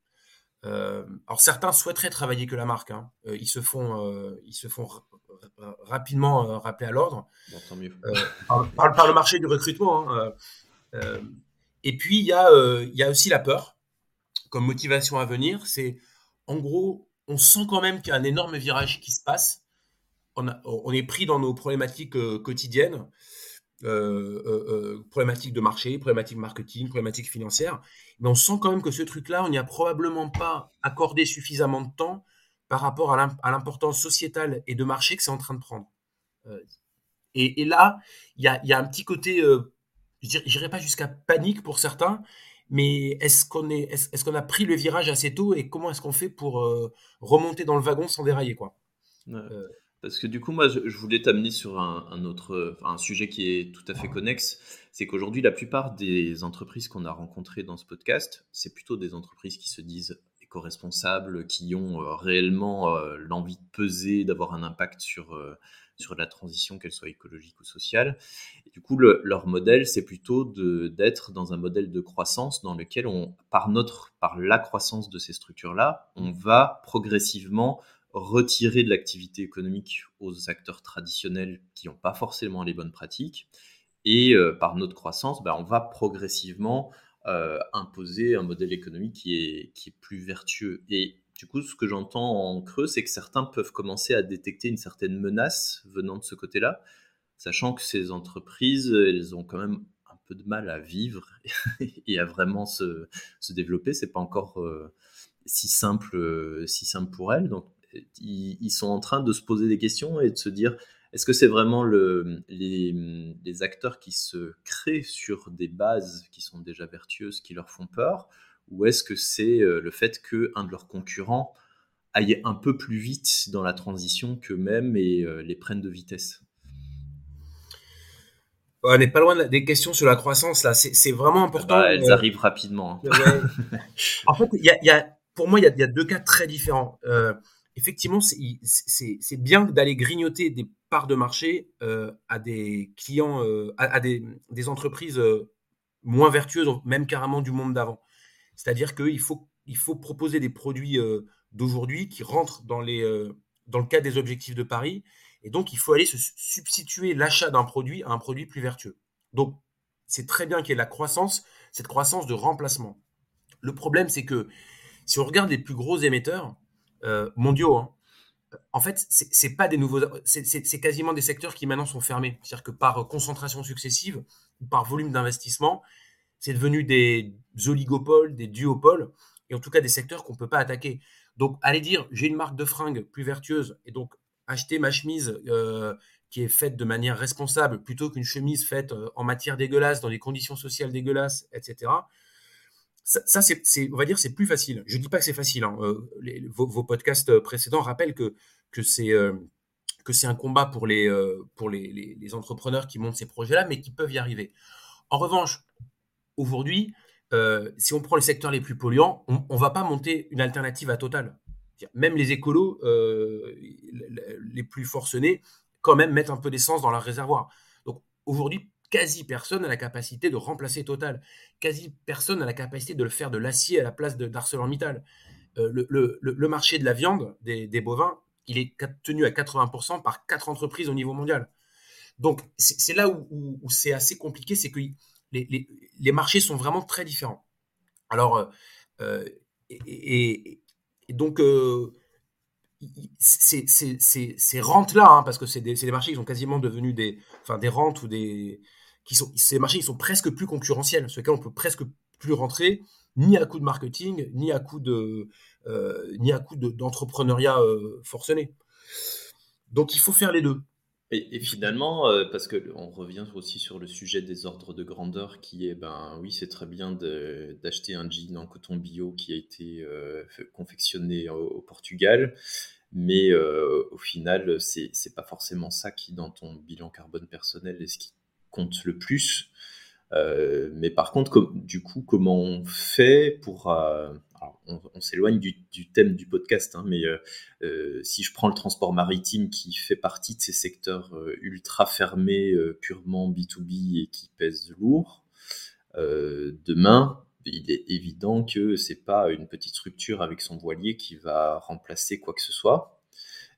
Euh, alors certains souhaiteraient travailler que la marque. Hein. Euh, ils se font, ils se font rapidement rappeler à l'ordre. tant mieux. Par, le marché du recrutement. Hein, et puis il y y a aussi la peur comme motivation à venir. C'est en gros, on sent quand même qu'il y a un énorme virage qui se passe. On, est pris dans nos problématiques euh, quotidiennes, euh, euh, problématiques de marché, problématiques marketing, problématiques financières. Mais on sent quand même que ce truc-là, on n'y a probablement pas accordé suffisamment de temps par rapport à l'importance sociétale et de marché que c'est en train de prendre. Et, là, il y a, un petit côté, je n'irai pas jusqu'à panique pour certains, mais est-ce qu'on est, est-ce qu'on a pris le virage assez tôt et comment est-ce qu'on fait pour euh, remonter dans le wagon sans dérailler quoi? Euh. Parce que du coup, moi, je, voulais t'amener sur un, autre, un sujet qui est tout à fait connexe. C'est qu'aujourd'hui, la plupart des entreprises qu'on a rencontrées dans ce podcast, c'est plutôt des entreprises qui se disent éco-responsables, qui ont euh, réellement l'envie de peser, d'avoir un impact sur sur la transition, qu'elle soit écologique ou sociale. Et du coup, leur modèle, c'est plutôt d'être dans un modèle de croissance dans lequel par notre, par la croissance de ces structures-là, on va progressivement retirer de l'activité économique aux acteurs traditionnels qui n'ont pas forcément les bonnes pratiques. Et euh, par notre croissance, ben, on va progressivement euh, imposer un modèle économique qui est, qui est plus vertueux. Et du coup, ce que j'entends en creux, c'est que certains peuvent commencer à détecter une certaine menace venant de ce côté-là, sachant que ces entreprises, elles ont quand même un peu de mal à vivre (laughs) et à vraiment se, se développer. C'est pas encore euh, si simple, si simple pour elles. Donc, ils, sont en train de se poser des questions et de se dire est-ce que c'est vraiment le, les, les, acteurs qui se créent sur des bases qui sont déjà vertueuses qui leur font peur ou est-ce que c'est le fait qu'un de leurs concurrents aille un peu plus vite dans la transition qu'eux-mêmes et les prennent de vitesse? On n'est pas loin des questions sur la croissance là. C'est vraiment important. Bah, elles arrivent rapidement. Hein. en fait, y y a, pour moi, il y, a, deux cas très différents. Euh, effectivement, c'est bien d'aller grignoter des parts de marché euh, à des clients, euh, à, des, entreprises moins vertueuses, même carrément du monde d'avant. C'est-à-dire qu'il faut, proposer des produits d'aujourd'hui qui rentrent dans, dans le cadre des objectifs de Paris et donc, il faut aller se substituer l'achat d'un produit à un produit plus vertueux. Donc, c'est très bien qu'il y ait la croissance, cette croissance de remplacement. Le problème, c'est que si on regarde les plus gros émetteurs euh, mondiaux, hein, en fait, c'est pas des nouveaux, c'est quasiment des secteurs qui maintenant sont fermés. C'est-à-dire que par concentration successive ou par volume d'investissement, c'est devenu des oligopoles, des duopoles, et en tout cas des secteurs qu'on ne peut pas attaquer. Donc, aller dire j'ai une marque de fringues plus vertueuse et donc acheter ma chemise euh, qui est faite de manière responsable plutôt qu'une chemise faite euh, en matière dégueulasse, dans des conditions sociales dégueulasses, etc. Ça, on va dire, c'est plus facile. Je ne dis pas que c'est facile. Hein. Euh, vos, podcasts précédents rappellent que, que c'est un combat pour les, entrepreneurs qui montent ces projets-là, mais qui peuvent y arriver. En revanche, aujourd'hui, si on prend les secteurs les plus polluants, on ne va pas monter une alternative à Total. Même les écolos euh, les plus forcenés, quand même, mettent un peu d'essence dans leur réservoir. Donc aujourd'hui, quasi personne n'a la capacité de remplacer Total. Quasi personne n'a la capacité de le faire de l'acier à la place d'ArcelorMittal. Euh, le, le, marché de la viande, des, bovins, il est tenu à 80% par quatre entreprises au niveau mondial. Donc c'est là où, c'est assez compliqué, c'est que les, les, marchés sont vraiment très différents. Alors, euh, et, et donc, euh, ces, rentes-là, hein, parce que c'est des, marchés qui sont quasiment devenus des, enfin, des rentes ou des. Qui sont, ces marchés ils sont presque plus concurrentiels, sur lesquels on peut presque plus rentrer, ni à coup de marketing, ni à coup de, euh, ni à coup d'entrepreneuriat euh, forcené. Donc il faut faire les deux. Et, finalement, euh, parce que on revient aussi sur le sujet des ordres de grandeur, qui est, ben oui, c'est très bien d'acheter un jean en coton bio qui a été confectionné au, Portugal, mais au final, c'est pas forcément ça qui, dans ton bilan carbone personnel, est ce qui compte le plus. mais par contre, du coup, comment on fait pour on, s'éloigne du, thème du podcast, hein, mais euh, euh, si je prends le transport maritime qui fait partie de ces secteurs euh, ultra fermés, purement B2B et qui pèsent lourd, demain, il est évident que c'est pas une petite structure avec son voilier qui va remplacer quoi que ce soit.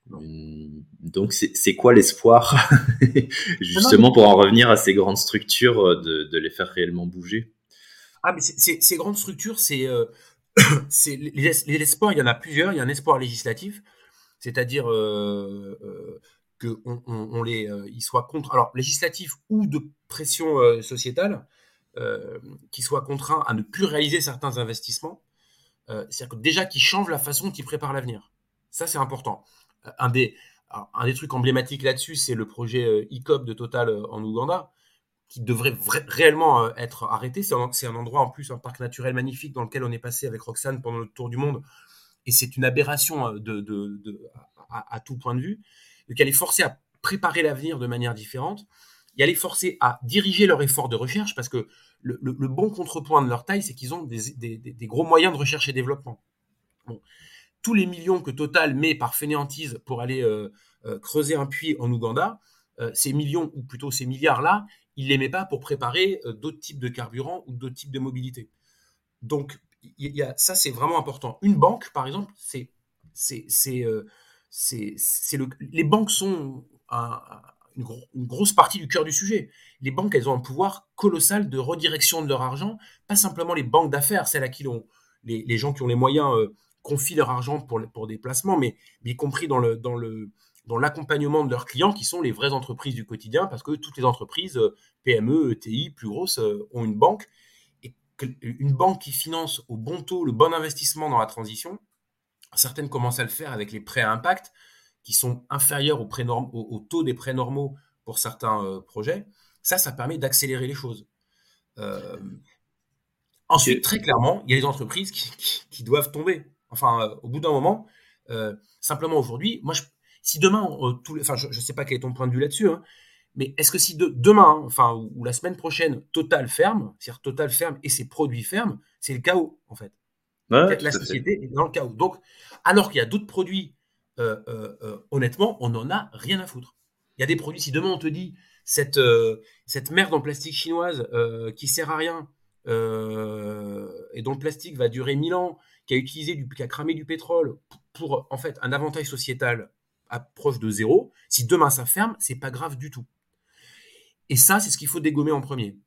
Donc c'est quoi l'espoir (laughs) justement pour en revenir à ces grandes structures de, les faire réellement bouger? Ah mais ces grandes structures c'est (coughs) c'est l'espoir, il y en a plusieurs. Il y a un espoir législatif, c'est-à-dire euh, euh que on, les, euh, soient contre, alors législatif ou de pression euh, sociétale, qu'ils soient contraints à ne plus réaliser certains investissements. C'est-à-dire que déjà qu'ils changent la façon dont ils préparent l'avenir. Ça, c'est important. Un des, des trucs emblématiques là-dessus, c'est le projet ICOP de Total en Ouganda qui devrait réellement euh, être arrêté. C'est un, endroit en plus, un parc naturel magnifique dans lequel on est passé avec Roxane pendant le tour du monde. Et c'est une aberration euh, à, tout point de vue. Donc, elle est forcée à préparer l'avenir de manière différente. Et elle est forcée à diriger leur effort de recherche parce que le, bon contrepoint de leur taille, c'est qu'ils ont des, gros moyens de recherche et développement. Bon. Tous les millions que Total met par fainéantise pour aller euh, creuser un puits en Ouganda, ces millions, ou plutôt ces milliards-là, il ne les met pas pour préparer euh, d'autres types de carburants ou d'autres types de mobilité. Donc, ça, c'est vraiment important. Une banque, par exemple, c'est, c'est, c'est, euh, le, les banques sont une, grosse partie du cœur du sujet. Les banques, elles ont un pouvoir colossal de redirection de leur argent, pas simplement les banques d'affaires, celles à qui les, les, gens qui ont les moyens euh, confient leur argent pour, pour des placements, mais, y compris dans le, dans le, dans l'accompagnement de leurs clients qui sont les vraies entreprises du quotidien parce que toutes les entreprises euh, PME, ETI, plus grosses euh, ont une banque et une banque qui finance au bon taux le bon investissement dans la transition, Certaines commencent à le faire avec les prêts à impact qui sont inférieurs au, taux des prêts normaux pour certains euh, projets. Ça, ça permet d'accélérer les choses. Euh, ensuite, très clairement, il y a des entreprises qui, doivent tomber. Enfin, euh, au bout d'un moment, simplement aujourd'hui, moi, si demain, enfin, je ne sais pas quel est ton point de vue là-dessus, hein, mais est-ce que si demain, enfin, ou, la semaine prochaine, Total ferme, c'est-à-dire Total ferme et ses produits ferment, c'est le chaos, en fait. la société est dans le chaos. Donc, alors qu'il y a d'autres produits, honnêtement, on n'en a rien à foutre. Il y a des produits, si demain on te dit cette, euh, cette merde en plastique chinoise euh, qui sert à rien euh, et dont le plastique va durer 1000 ans, qui a utilisé qui a cramé du pétrole pour, en fait un avantage sociétal proche de zéro, si demain ça ferme, c'est pas grave du tout. Et ça, c'est ce qu'il faut dégommer en premier.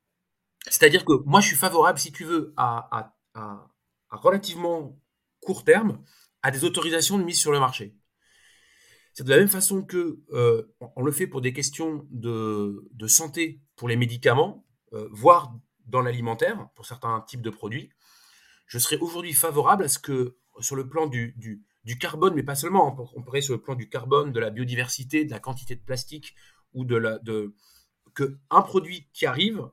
C'est-à-dire que moi, je suis favorable, si tu veux, à, à relativement court terme, à des autorisations de mise sur le marché. C'est de la même façon que euh, on le fait pour des questions de, santé, pour les médicaments, euh, voire dans l'alimentaire, pour certains types de produits. Je serais aujourd'hui favorable à ce que, sur le plan du, du, carbone, mais pas seulement, on pourrait sur le plan du carbone, de la biodiversité, de la quantité de plastique, ou de la. De, que produit qui arrive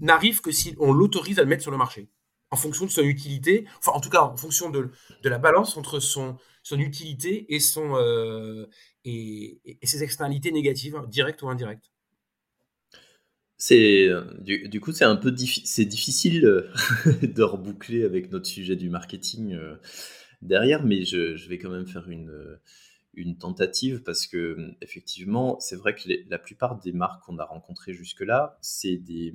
n'arrive que si on l'autorise à le mettre sur le marché en fonction de son utilité, enfin en tout cas en fonction de, la balance entre son, utilité et, son, euh, et, ses externalités négatives, directes ou indirectes. C'est du, du, coup c'est un peu c'est difficile euh, (laughs) de reboucler avec notre sujet du marketing euh, derrière, mais je, je, vais quand même faire une une tentative parce que effectivement, c'est vrai que la plupart des marques qu'on a rencontrées jusque-là, c'est des,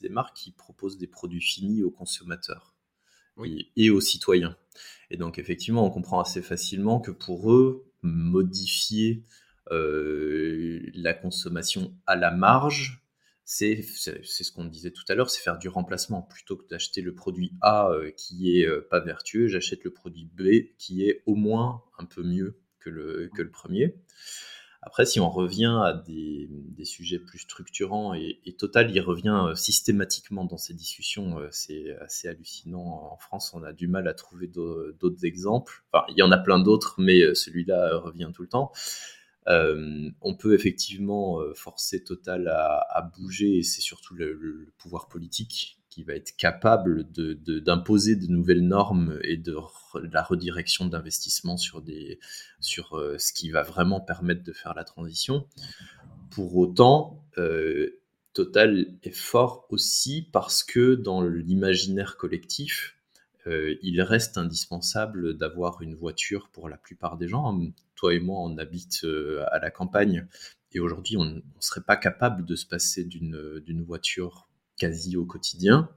des, marques qui proposent des produits finis aux consommateurs et, aux citoyens. Et donc effectivement, on comprend assez facilement que pour eux, modifier euh, la consommation à la marge, c'est ce qu'on disait tout à l'heure, c'est faire du remplacement. Plutôt que d'acheter le produit A euh, qui est euh, pas vertueux, j'achète le produit B qui est au moins un peu mieux que le, que le premier. Après, si on revient à des, des sujets plus structurants, et, Total y revient euh, systématiquement dans ces discussions, c'est assez hallucinant. En France, on a du mal à trouver d'autres exemples. Enfin, il y en a plein d'autres, mais celui-là revient tout le temps. On peut effectivement forcer Total à, bouger, et c'est surtout le, pouvoir politique qui va être capable d'imposer de, nouvelles normes et de, la redirection d'investissement sur, euh, ce qui va vraiment permettre de faire la transition. Pour autant, euh, Total est fort aussi parce que dans l'imaginaire collectif, euh, il reste indispensable d'avoir une voiture pour la plupart des gens. Toi et moi, on habite à la campagne et aujourd'hui, on ne serait pas capable de se passer d'une voiture quasi au quotidien,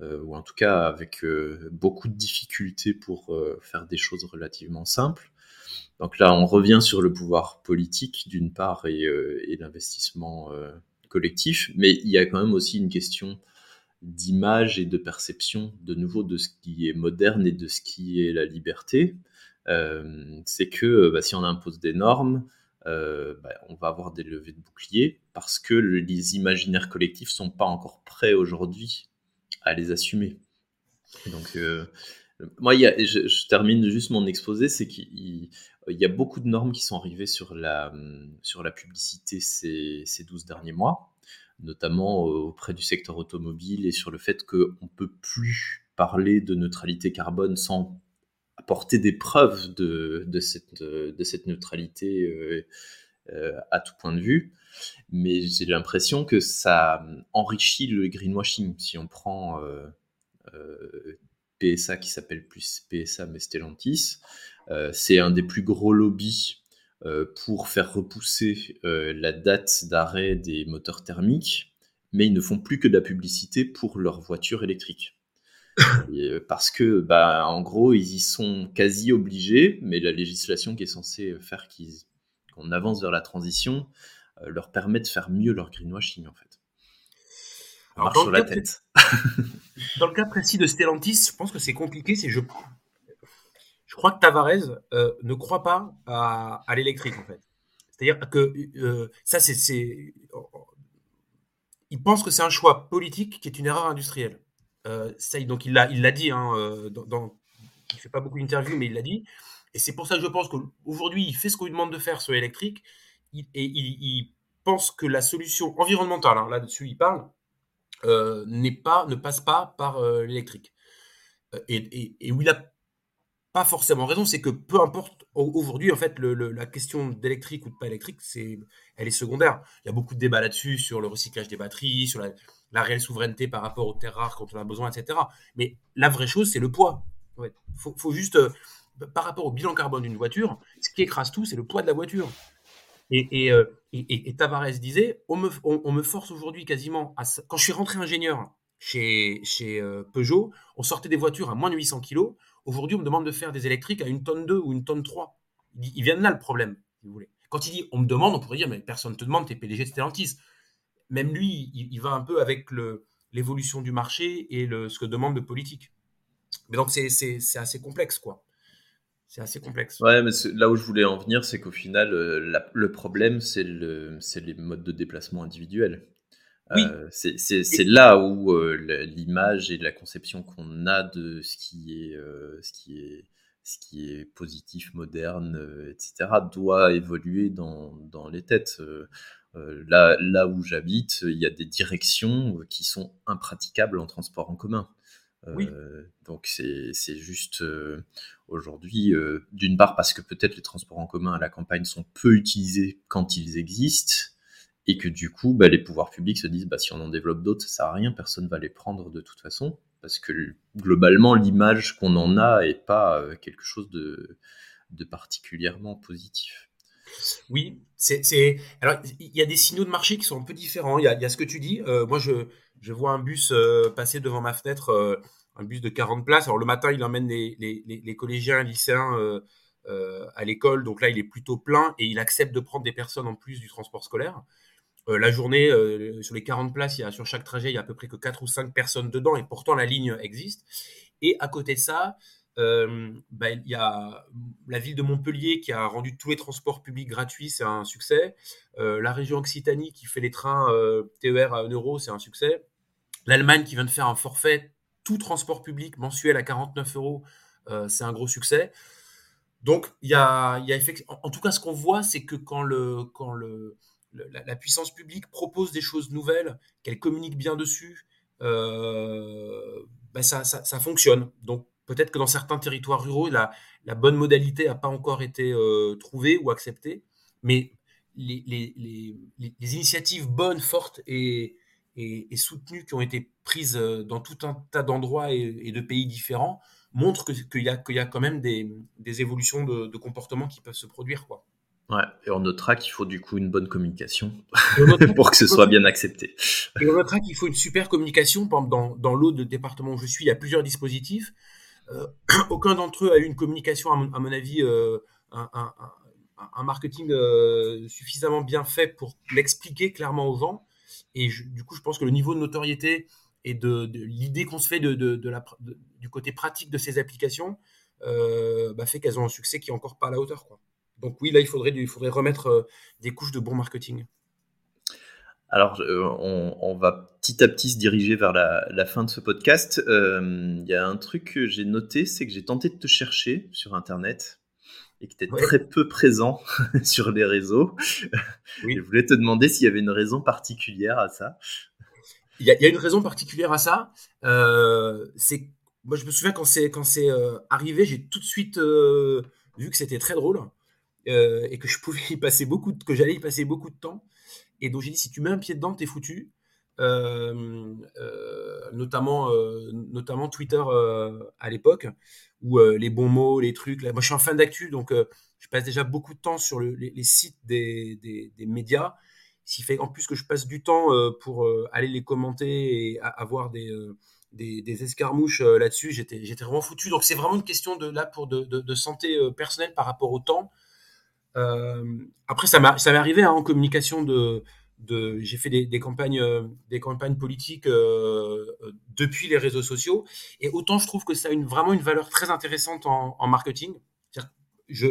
euh, ou en tout cas avec euh, beaucoup de difficultés pour euh, faire des choses relativement simples. Donc là, on revient sur le pouvoir politique d'une part et, l'investissement collectif, mais il y a quand même aussi une question d'image et de perception de nouveau de ce qui est moderne et de ce qui est la liberté. C'est que bah, si on impose des normes, euh, bah, on va avoir des levées de boucliers parce que les imaginaires collectifs sont pas encore prêts aujourd'hui à les assumer. Donc, euh, moi, je, termine juste mon exposé, c'est qu'il y a beaucoup de normes qui sont arrivées sur la, sur la publicité ces, ces 12 derniers mois, notamment auprès du secteur automobile et sur le fait qu'on ne peut plus parler de neutralité carbone sans apporter des preuves de, cette, neutralité euh, euh, à tout point de vue. Mais j'ai l'impression que ça enrichit le greenwashing. Si on prend euh, PSA qui s'appelle plus PSA mais Stellantis, c'est un des plus gros lobbies pour faire repousser la date d'arrêt des moteurs thermiques, mais ils ne font plus que de la publicité pour leurs voitures électriques. Euh, parce que, bah, en gros, ils y sont quasi obligés, mais la législation qui est censée faire qu'on avance vers la transition euh, leur permet de faire mieux leur greenwashing, en fait. Alors, sur la tête. (laughs) dans le cas précis de Stellantis, je pense que c'est compliqué. C'est je, je crois que Tavares euh, ne croit pas à, l'électrique, en fait. C'est-à-dire que ça, c'est, il pense que c'est un choix politique qui est une erreur industrielle. Euh, donc il l'a, il dit hein, euh, il fait pas beaucoup d'interviews, mais il l'a dit. Et c'est pour ça que je pense qu'aujourd'hui, il fait ce qu'on lui demande de faire sur l'électrique, et il, pense que la solution environnementale, hein, là-dessus il parle, euh, pas, ne passe pas par euh, l'électrique. Et, où il n'a pas forcément raison, c'est que peu importe aujourd'hui, en fait, la question d'électrique ou de pas électrique, elle est secondaire. Il y a beaucoup de débats là-dessus sur le recyclage des batteries, sur la, réelle souveraineté par rapport aux terres rares quand on a besoin, etc. Mais la vraie chose, c'est le poids. Il faut, juste, par rapport au bilan carbone d'une voiture, ce qui écrase tout, c'est le poids de la voiture. Euh, et, et, Tavares disait, on me, force aujourd'hui quasiment à... Quand je suis rentré ingénieur chez, chez euh, Peugeot, on sortait des voitures à moins de 800 kg. Aujourd'hui, on me demande de faire des électriques à une tonne 2 ou une tonne 3. Il, vient de là le problème, si vous voulez. Quand il dit on me demande, on pourrait dire mais personne ne te demande, tu es PDG de Stellantis. Même lui, il, va un peu avec l'évolution du marché et le, ce que demande de politique. Mais donc c'est assez complexe, quoi c'est assez complexe. Ouais, mais là où je voulais en venir, c'est qu'au final, euh, le problème, c'est le, les modes de déplacement individuels. Oui. Euh, c'est là où euh, l'image et la conception qu'on a de ce qui est, ce qui est, ce qui est positif, moderne, etc., doit évoluer dans, dans les têtes. Là, là où j'habite, il y a des directions qui sont impraticables en transport en commun. Oui. Euh, donc c'est juste euh, aujourd'hui, euh, d'une part parce que peut-être les transports en commun à la campagne sont peu utilisés quand ils existent, et que du coup, bah, les pouvoirs publics se disent, bah, si on en développe d'autres, ça sert à rien, personne va les prendre de toute façon, parce que globalement, l'image qu'on en a est pas quelque chose de, de particulièrement positif. Oui, c'est. Alors, il y a des signaux de marché qui sont un peu différents. Il y a, y a ce que tu dis. moi, je, je vois un bus euh, passer devant ma fenêtre, euh, un bus de 40 places. Alors le matin, il emmène les, les, les collégiens, lycéens euh, à l'école, donc là, il est plutôt plein et il accepte de prendre des personnes en plus du transport scolaire. la journée, sur les 40 places, y a, sur chaque trajet, il y a à peu près que 4 ou 5 personnes dedans et pourtant la ligne existe. Et à côté de ça, bah, il y a la ville de Montpellier qui a rendu tous les transports publics gratuits, c'est un succès. la région Occitanie qui fait les trains TER à 1 euro, c'est un succès. L'Allemagne qui vient de faire un forfait tout transport public mensuel à 49 euros, euh, c'est un gros succès. Donc, il y a, en, tout cas, ce qu'on voit, c'est que quand, le, quand le, la, puissance publique propose des choses nouvelles, qu'elle communique bien dessus, euh, ben ça, ça, fonctionne. Donc, peut-être que dans certains territoires ruraux, la, la bonne modalité n'a pas encore été euh, trouvée ou acceptée, mais les, les, les, les, initiatives bonnes, fortes et, et, soutenues qui ont été prises euh, dans tout un tas d'endroits et, de pays différents montrent qu'il y, a, y a quand même des, évolutions de, comportement qui peuvent se produire. Quoi. Ouais, et on notera qu'il faut du coup une bonne communication (laughs) pour que ce soit bien accepté. Et on notera qu'il faut une super communication. Par exemple, dans, dans l'autre département où je suis, il y a plusieurs dispositifs. Euh, (clears throat) aucun d'entre eux a eu une communication, à mon, avis, euh, un, marketing suffisamment bien fait pour l'expliquer clairement aux gens. Et du coup, je pense que le niveau de notoriété et de, l'idée qu'on se fait du côté pratique de ces applications euh, bah, fait qu'elles ont un succès qui est encore pas à la hauteur. Donc oui, là, il faudrait, remettre euh, des couches de bon marketing. Alors, euh, on, on, va petit à petit se diriger vers la, la fin de ce podcast. Il y a un truc que j'ai noté, c'est que j'ai tenté de te chercher sur Internet et que tu es très peu présent (laughs) sur les réseaux. Je voulais te demander s'il y avait une raison particulière à ça. Il y, a, une raison particulière à ça. Euh, c'est moi, je me souviens quand c'est quand c'est euh, arrivé, j'ai tout de suite euh, vu que c'était très drôle et que je pouvais y passer beaucoup, que j'allais y passer beaucoup de temps. Et donc j'ai dit si tu mets un pied dedans, t'es foutu. notamment, notamment Twitter à l'époque, où les bons mots, les trucs. Moi, je suis en fin d'actu, donc je passe déjà beaucoup de temps sur les, sites des, des, médias. Fait en plus que je passe du temps pour aller les commenter et avoir des, des, escarmouches là-dessus, j'étais, j'étais vraiment foutu. Donc c'est vraiment une question de là pour de, de, santé personnelle par rapport au temps. Après, ça, m'a, ça m'est arrivé hein, en communication de j'ai fait des, campagnes, euh, des campagnes politiques euh, euh, depuis les réseaux sociaux. Et autant je trouve que ça a une, vraiment une valeur très intéressante en, marketing. Je,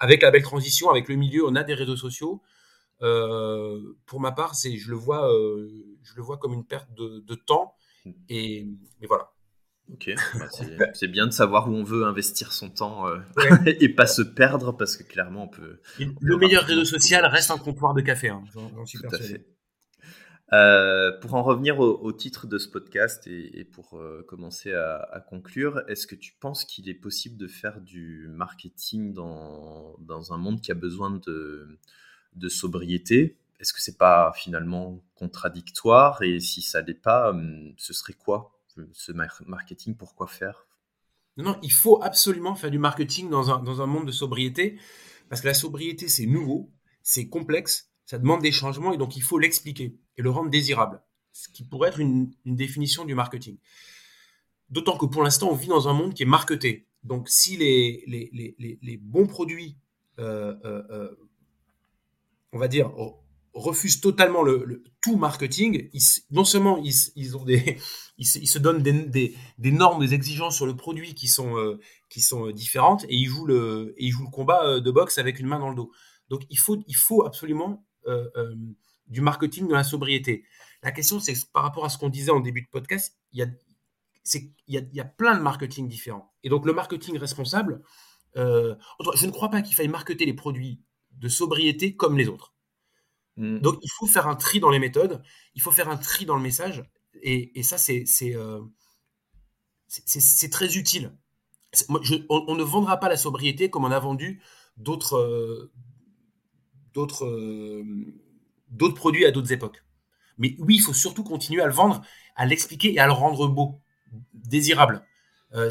avec la belle transition, avec le milieu, on a des réseaux sociaux. pour ma part, c'est, je le vois, je le vois comme une perte de, temps. Et, voilà. Ok, bah, (laughs) c'est bien de savoir où on veut investir son temps euh, (laughs) et pas se perdre parce que clairement on peut. Le meilleur réseau social reste un comptoir de café, hein, j'en suis persuadé. Euh, pour en revenir au, titre de ce podcast et, pour euh, commencer à, conclure, est-ce que tu penses qu'il est possible de faire du marketing dans, dans un monde qui a besoin de, de sobriété? Est-ce que c'est pas finalement contradictoire? Et si ça n'est pas, hum, ce serait quoi? Ce marketing Pourquoi faire? Non, il faut absolument faire du marketing dans un, monde de sobriété parce que la sobriété, c'est nouveau, c'est complexe, ça demande des changements et donc il faut l'expliquer et le rendre désirable, ce qui pourrait être une, définition du marketing. D'autant que pour l'instant, on vit dans un monde qui est marketé. Donc si les, bons produits, euh, euh, euh, on va dire, refusent totalement le, tout marketing, non seulement ils, (laughs) ils, se, donnent des, normes, des exigences sur le produit qui sont, qui sont différentes et ils, jouent le, ils combat de boxe avec une main dans le dos. Donc il faut, absolument euh, euh, du marketing de la sobriété. La question, c'est par rapport à ce qu'on disait en début de podcast, il y a, il y, a, plein de marketing différents. Et donc, le marketing responsable, euh, je ne crois pas qu'il faille marketer les produits de sobriété comme les autres. Mm. Donc, il faut faire un tri dans les méthodes, il faut faire un tri dans le message. Et, ça, c'est c'est très utile. on, ne vendra pas la sobriété comme on a vendu d'autres d'autres euh, d'autres produits à d'autres époques. Mais oui, il faut surtout continuer à le vendre, à l'expliquer et à le rendre beau, désirable. Euh,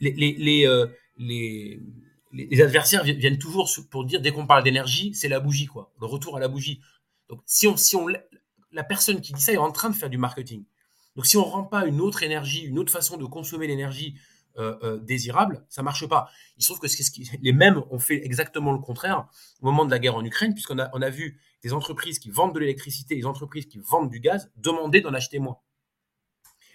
les, les, euh, les, les, adversaires viennent toujours pour dire, dès qu'on parle d'énergie, c'est la bougie, quoi. Le retour à la bougie. Donc, si on, si on, la personne qui dit ça est en train de faire du marketing. Donc, si on ne rend pas une autre énergie, une autre façon de consommer l'énergie euh, euh, désirable, ça marche pas. Il se trouve que ce qui, (laughs) les mêmes ont fait exactement le contraire au moment de la guerre en Ukraine, puisqu'on a, on a vu des entreprises qui vendent de l'électricité, des entreprises qui vendent du gaz, demander d'en acheter moins.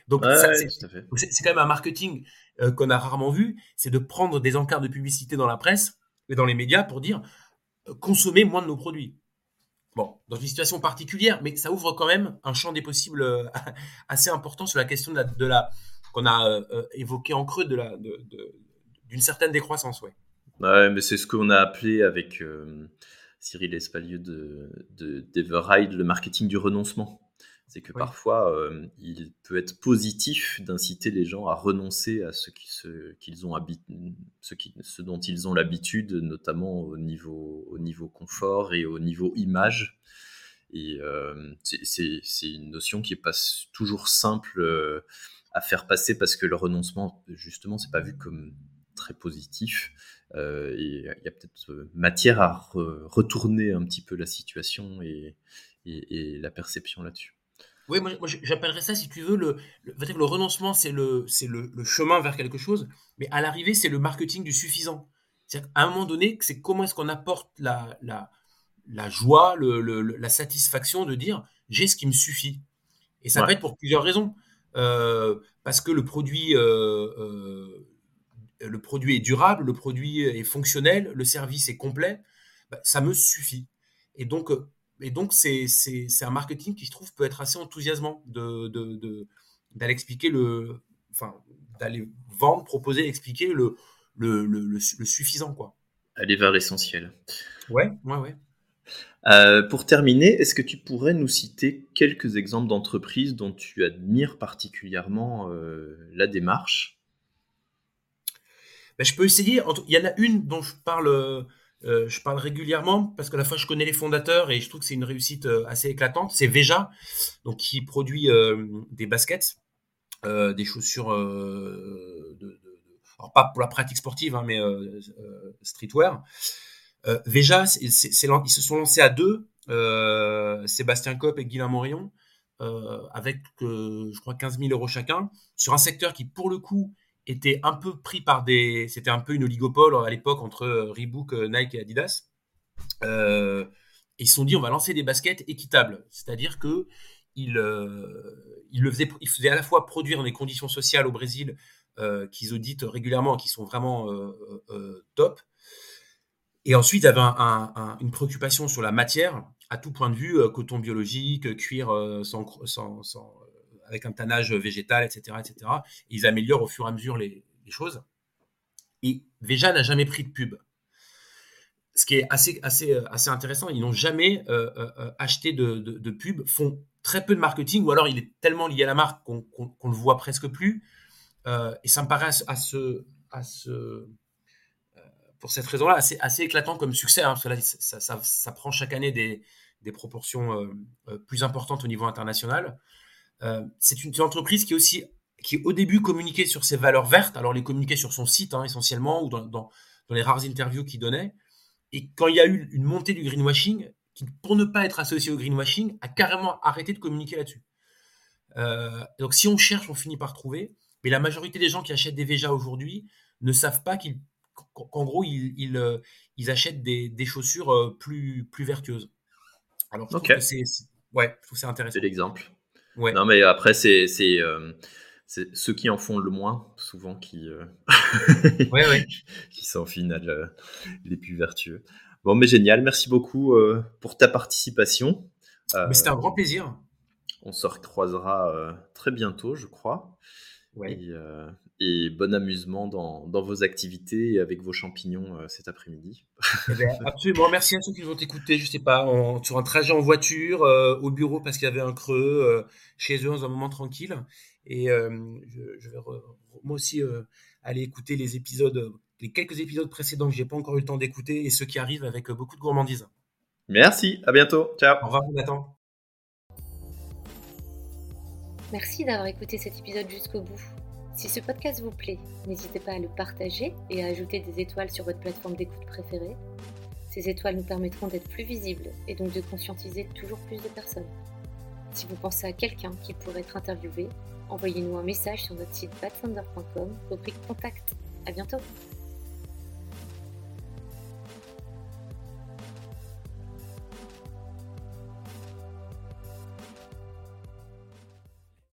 Donc c'est quand même un marketing euh, qu'on a rarement vu, c'est de prendre des encarts de publicité dans la presse et dans les médias pour dire consommer moins de nos produits. Bon, dans une situation particulière, mais ça ouvre quand même un champ des possibles (laughs) assez important sur la question de la, qu'on a euh, euh, évoqué en creux de la, d'une certaine décroissance. Ouais. ouais mais c'est ce qu'on a appelé avec euh, Cyril Espalieu de, de d'Everride le marketing du renoncement. C'est que parfois, il peut être positif d'inciter les gens à renoncer à ce, qui, ce, qu'ils ont ce, qui, ce dont ils ont l'habitude, notamment au niveau, au niveau confort et au niveau image. Et c'est, c'est, c'est une notion qui n'est pas toujours simple à faire passer parce que le renoncement, justement, c'est pas vu comme très positif. Euh, et il y a peut-être euh, matière à retourner un petit peu la situation et, et, la perception là-dessus. Oui, moi, j'appellerais ça, si tu veux, le, le, le renoncement, c'est le, le, le, chemin vers quelque chose, mais à l'arrivée, c'est le marketing du suffisant. C'est-à-dire à un moment donné, c'est comment est-ce qu'on apporte la, la, la joie, le, la satisfaction de dire j'ai ce qui me suffit. Et ça peut être pour plusieurs raisons. Euh, parce que le produit, euh, euh, le produit est durable, le produit est fonctionnel, le service est complet, bah, ça me suffit. Et donc, et donc c'est, un marketing qui, je trouve, peut être assez enthousiasmant de, de, d'aller expliquer le, enfin, d'aller vendre, proposer, expliquer le, le, le, le, suffisant, quoi. Aller vers l'essentiel. Ouais, ouais, ouais. Euh, pour terminer, est-ce que tu pourrais nous citer quelques exemples d'entreprises dont tu admires particulièrement euh, la démarche? Ben, Je peux essayer. Il y en a une dont je parle, euh, je parle régulièrement parce que la fois je connais les fondateurs et je trouve que c'est une réussite assez éclatante. C'est Veja, donc qui produit des baskets, des chaussures alors pas pour la pratique sportive, hein, mais streetwear. Euh, Veja, ils se sont lancés à deux, euh, Sébastien Kopp et Guilain Morion, euh, avec, je crois, 15 000 euros chacun, sur un secteur qui, pour le coup, était un peu pris par des... C'était un peu une oligopole à l'époque entre Reebok, Nike et Adidas. et ils se sont dit, on va lancer des baskets équitables. C'est-à-dire que ils, ils, faisaient, faisaient à la fois produire dans des conditions sociales au Brésil qu'ils auditent régulièrement, qui sont vraiment top, et ensuite, il y une préoccupation sur la matière, à tout point de vue, euh, coton biologique, cuir euh, sans, avec un tannage végétal, etc., etc. ils améliorent au fur et à mesure les, choses. Et Veja n'a jamais pris de pub. Ce qui est assez, assez, assez intéressant, ils n'ont jamais acheté de, de, pub, font très peu de marketing, ou alors il est tellement lié à la marque qu'on ne le voit presque plus. et ça me paraît à ce, à ce, pour cette raison-là, assez, éclatant comme succès, hein, parce que là, ça, prend chaque année des, proportions euh, euh, plus importantes au niveau international. Euh, c'est une, entreprise qui aussi, qui au début communiquait sur ses valeurs vertes, alors les communiquait sur son site hein, essentiellement, ou dans, les rares interviews qu'il donnait. Et quand il y a eu une montée du greenwashing, qui, pour ne pas être associé au greenwashing, a carrément arrêté de communiquer là-dessus. donc si on cherche, on finit par trouver. Mais la majorité des gens qui achètent des Veja aujourd'hui ne savent pas qu'ils qu'en gros, ils, euh, ils, achètent des, des, chaussures euh, plus, plus vertueuses. Alors, je trouve que c'est, ouais, je trouve c'est intéressant. C'est l'exemple. Ouais. Non, mais après, c'est, c'est, euh, c'est ceux qui en font le moins, souvent, qui, ouais, ouais. (laughs) qui sont au final les plus vertueux. Bon, mais génial. Merci beaucoup pour ta participation. mais c'était un grand plaisir. On se recroisera très bientôt, je crois. Ouais. Et, et bon amusement dans, dans, vos activités et avec vos champignons euh, cet après-midi. Eh ben, (laughs) absolument, merci à ceux qui vont écouter, je sais pas, sur un trajet en voiture, euh, au bureau parce qu'il y avait un creux, euh, chez eux dans un moment tranquille. Et je, vais moi aussi aller écouter les épisodes, les quelques épisodes précédents que j'ai pas encore eu le temps d'écouter et ceux qui arrivent avec beaucoup de gourmandise. Merci, à bientôt, ciao. Au revoir Nathan. Merci d'avoir écouté cet épisode jusqu'au bout. Si ce podcast vous plaît, n'hésitez pas à le partager et à ajouter des étoiles sur votre plateforme d'écoute préférée. Ces étoiles nous permettront d'être plus visibles et donc de conscientiser toujours plus de personnes. Si vous pensez à quelqu'un qui pourrait être interviewé, envoyez-nous un message sur notre site badfounder.com, rubrique contact. À bientôt!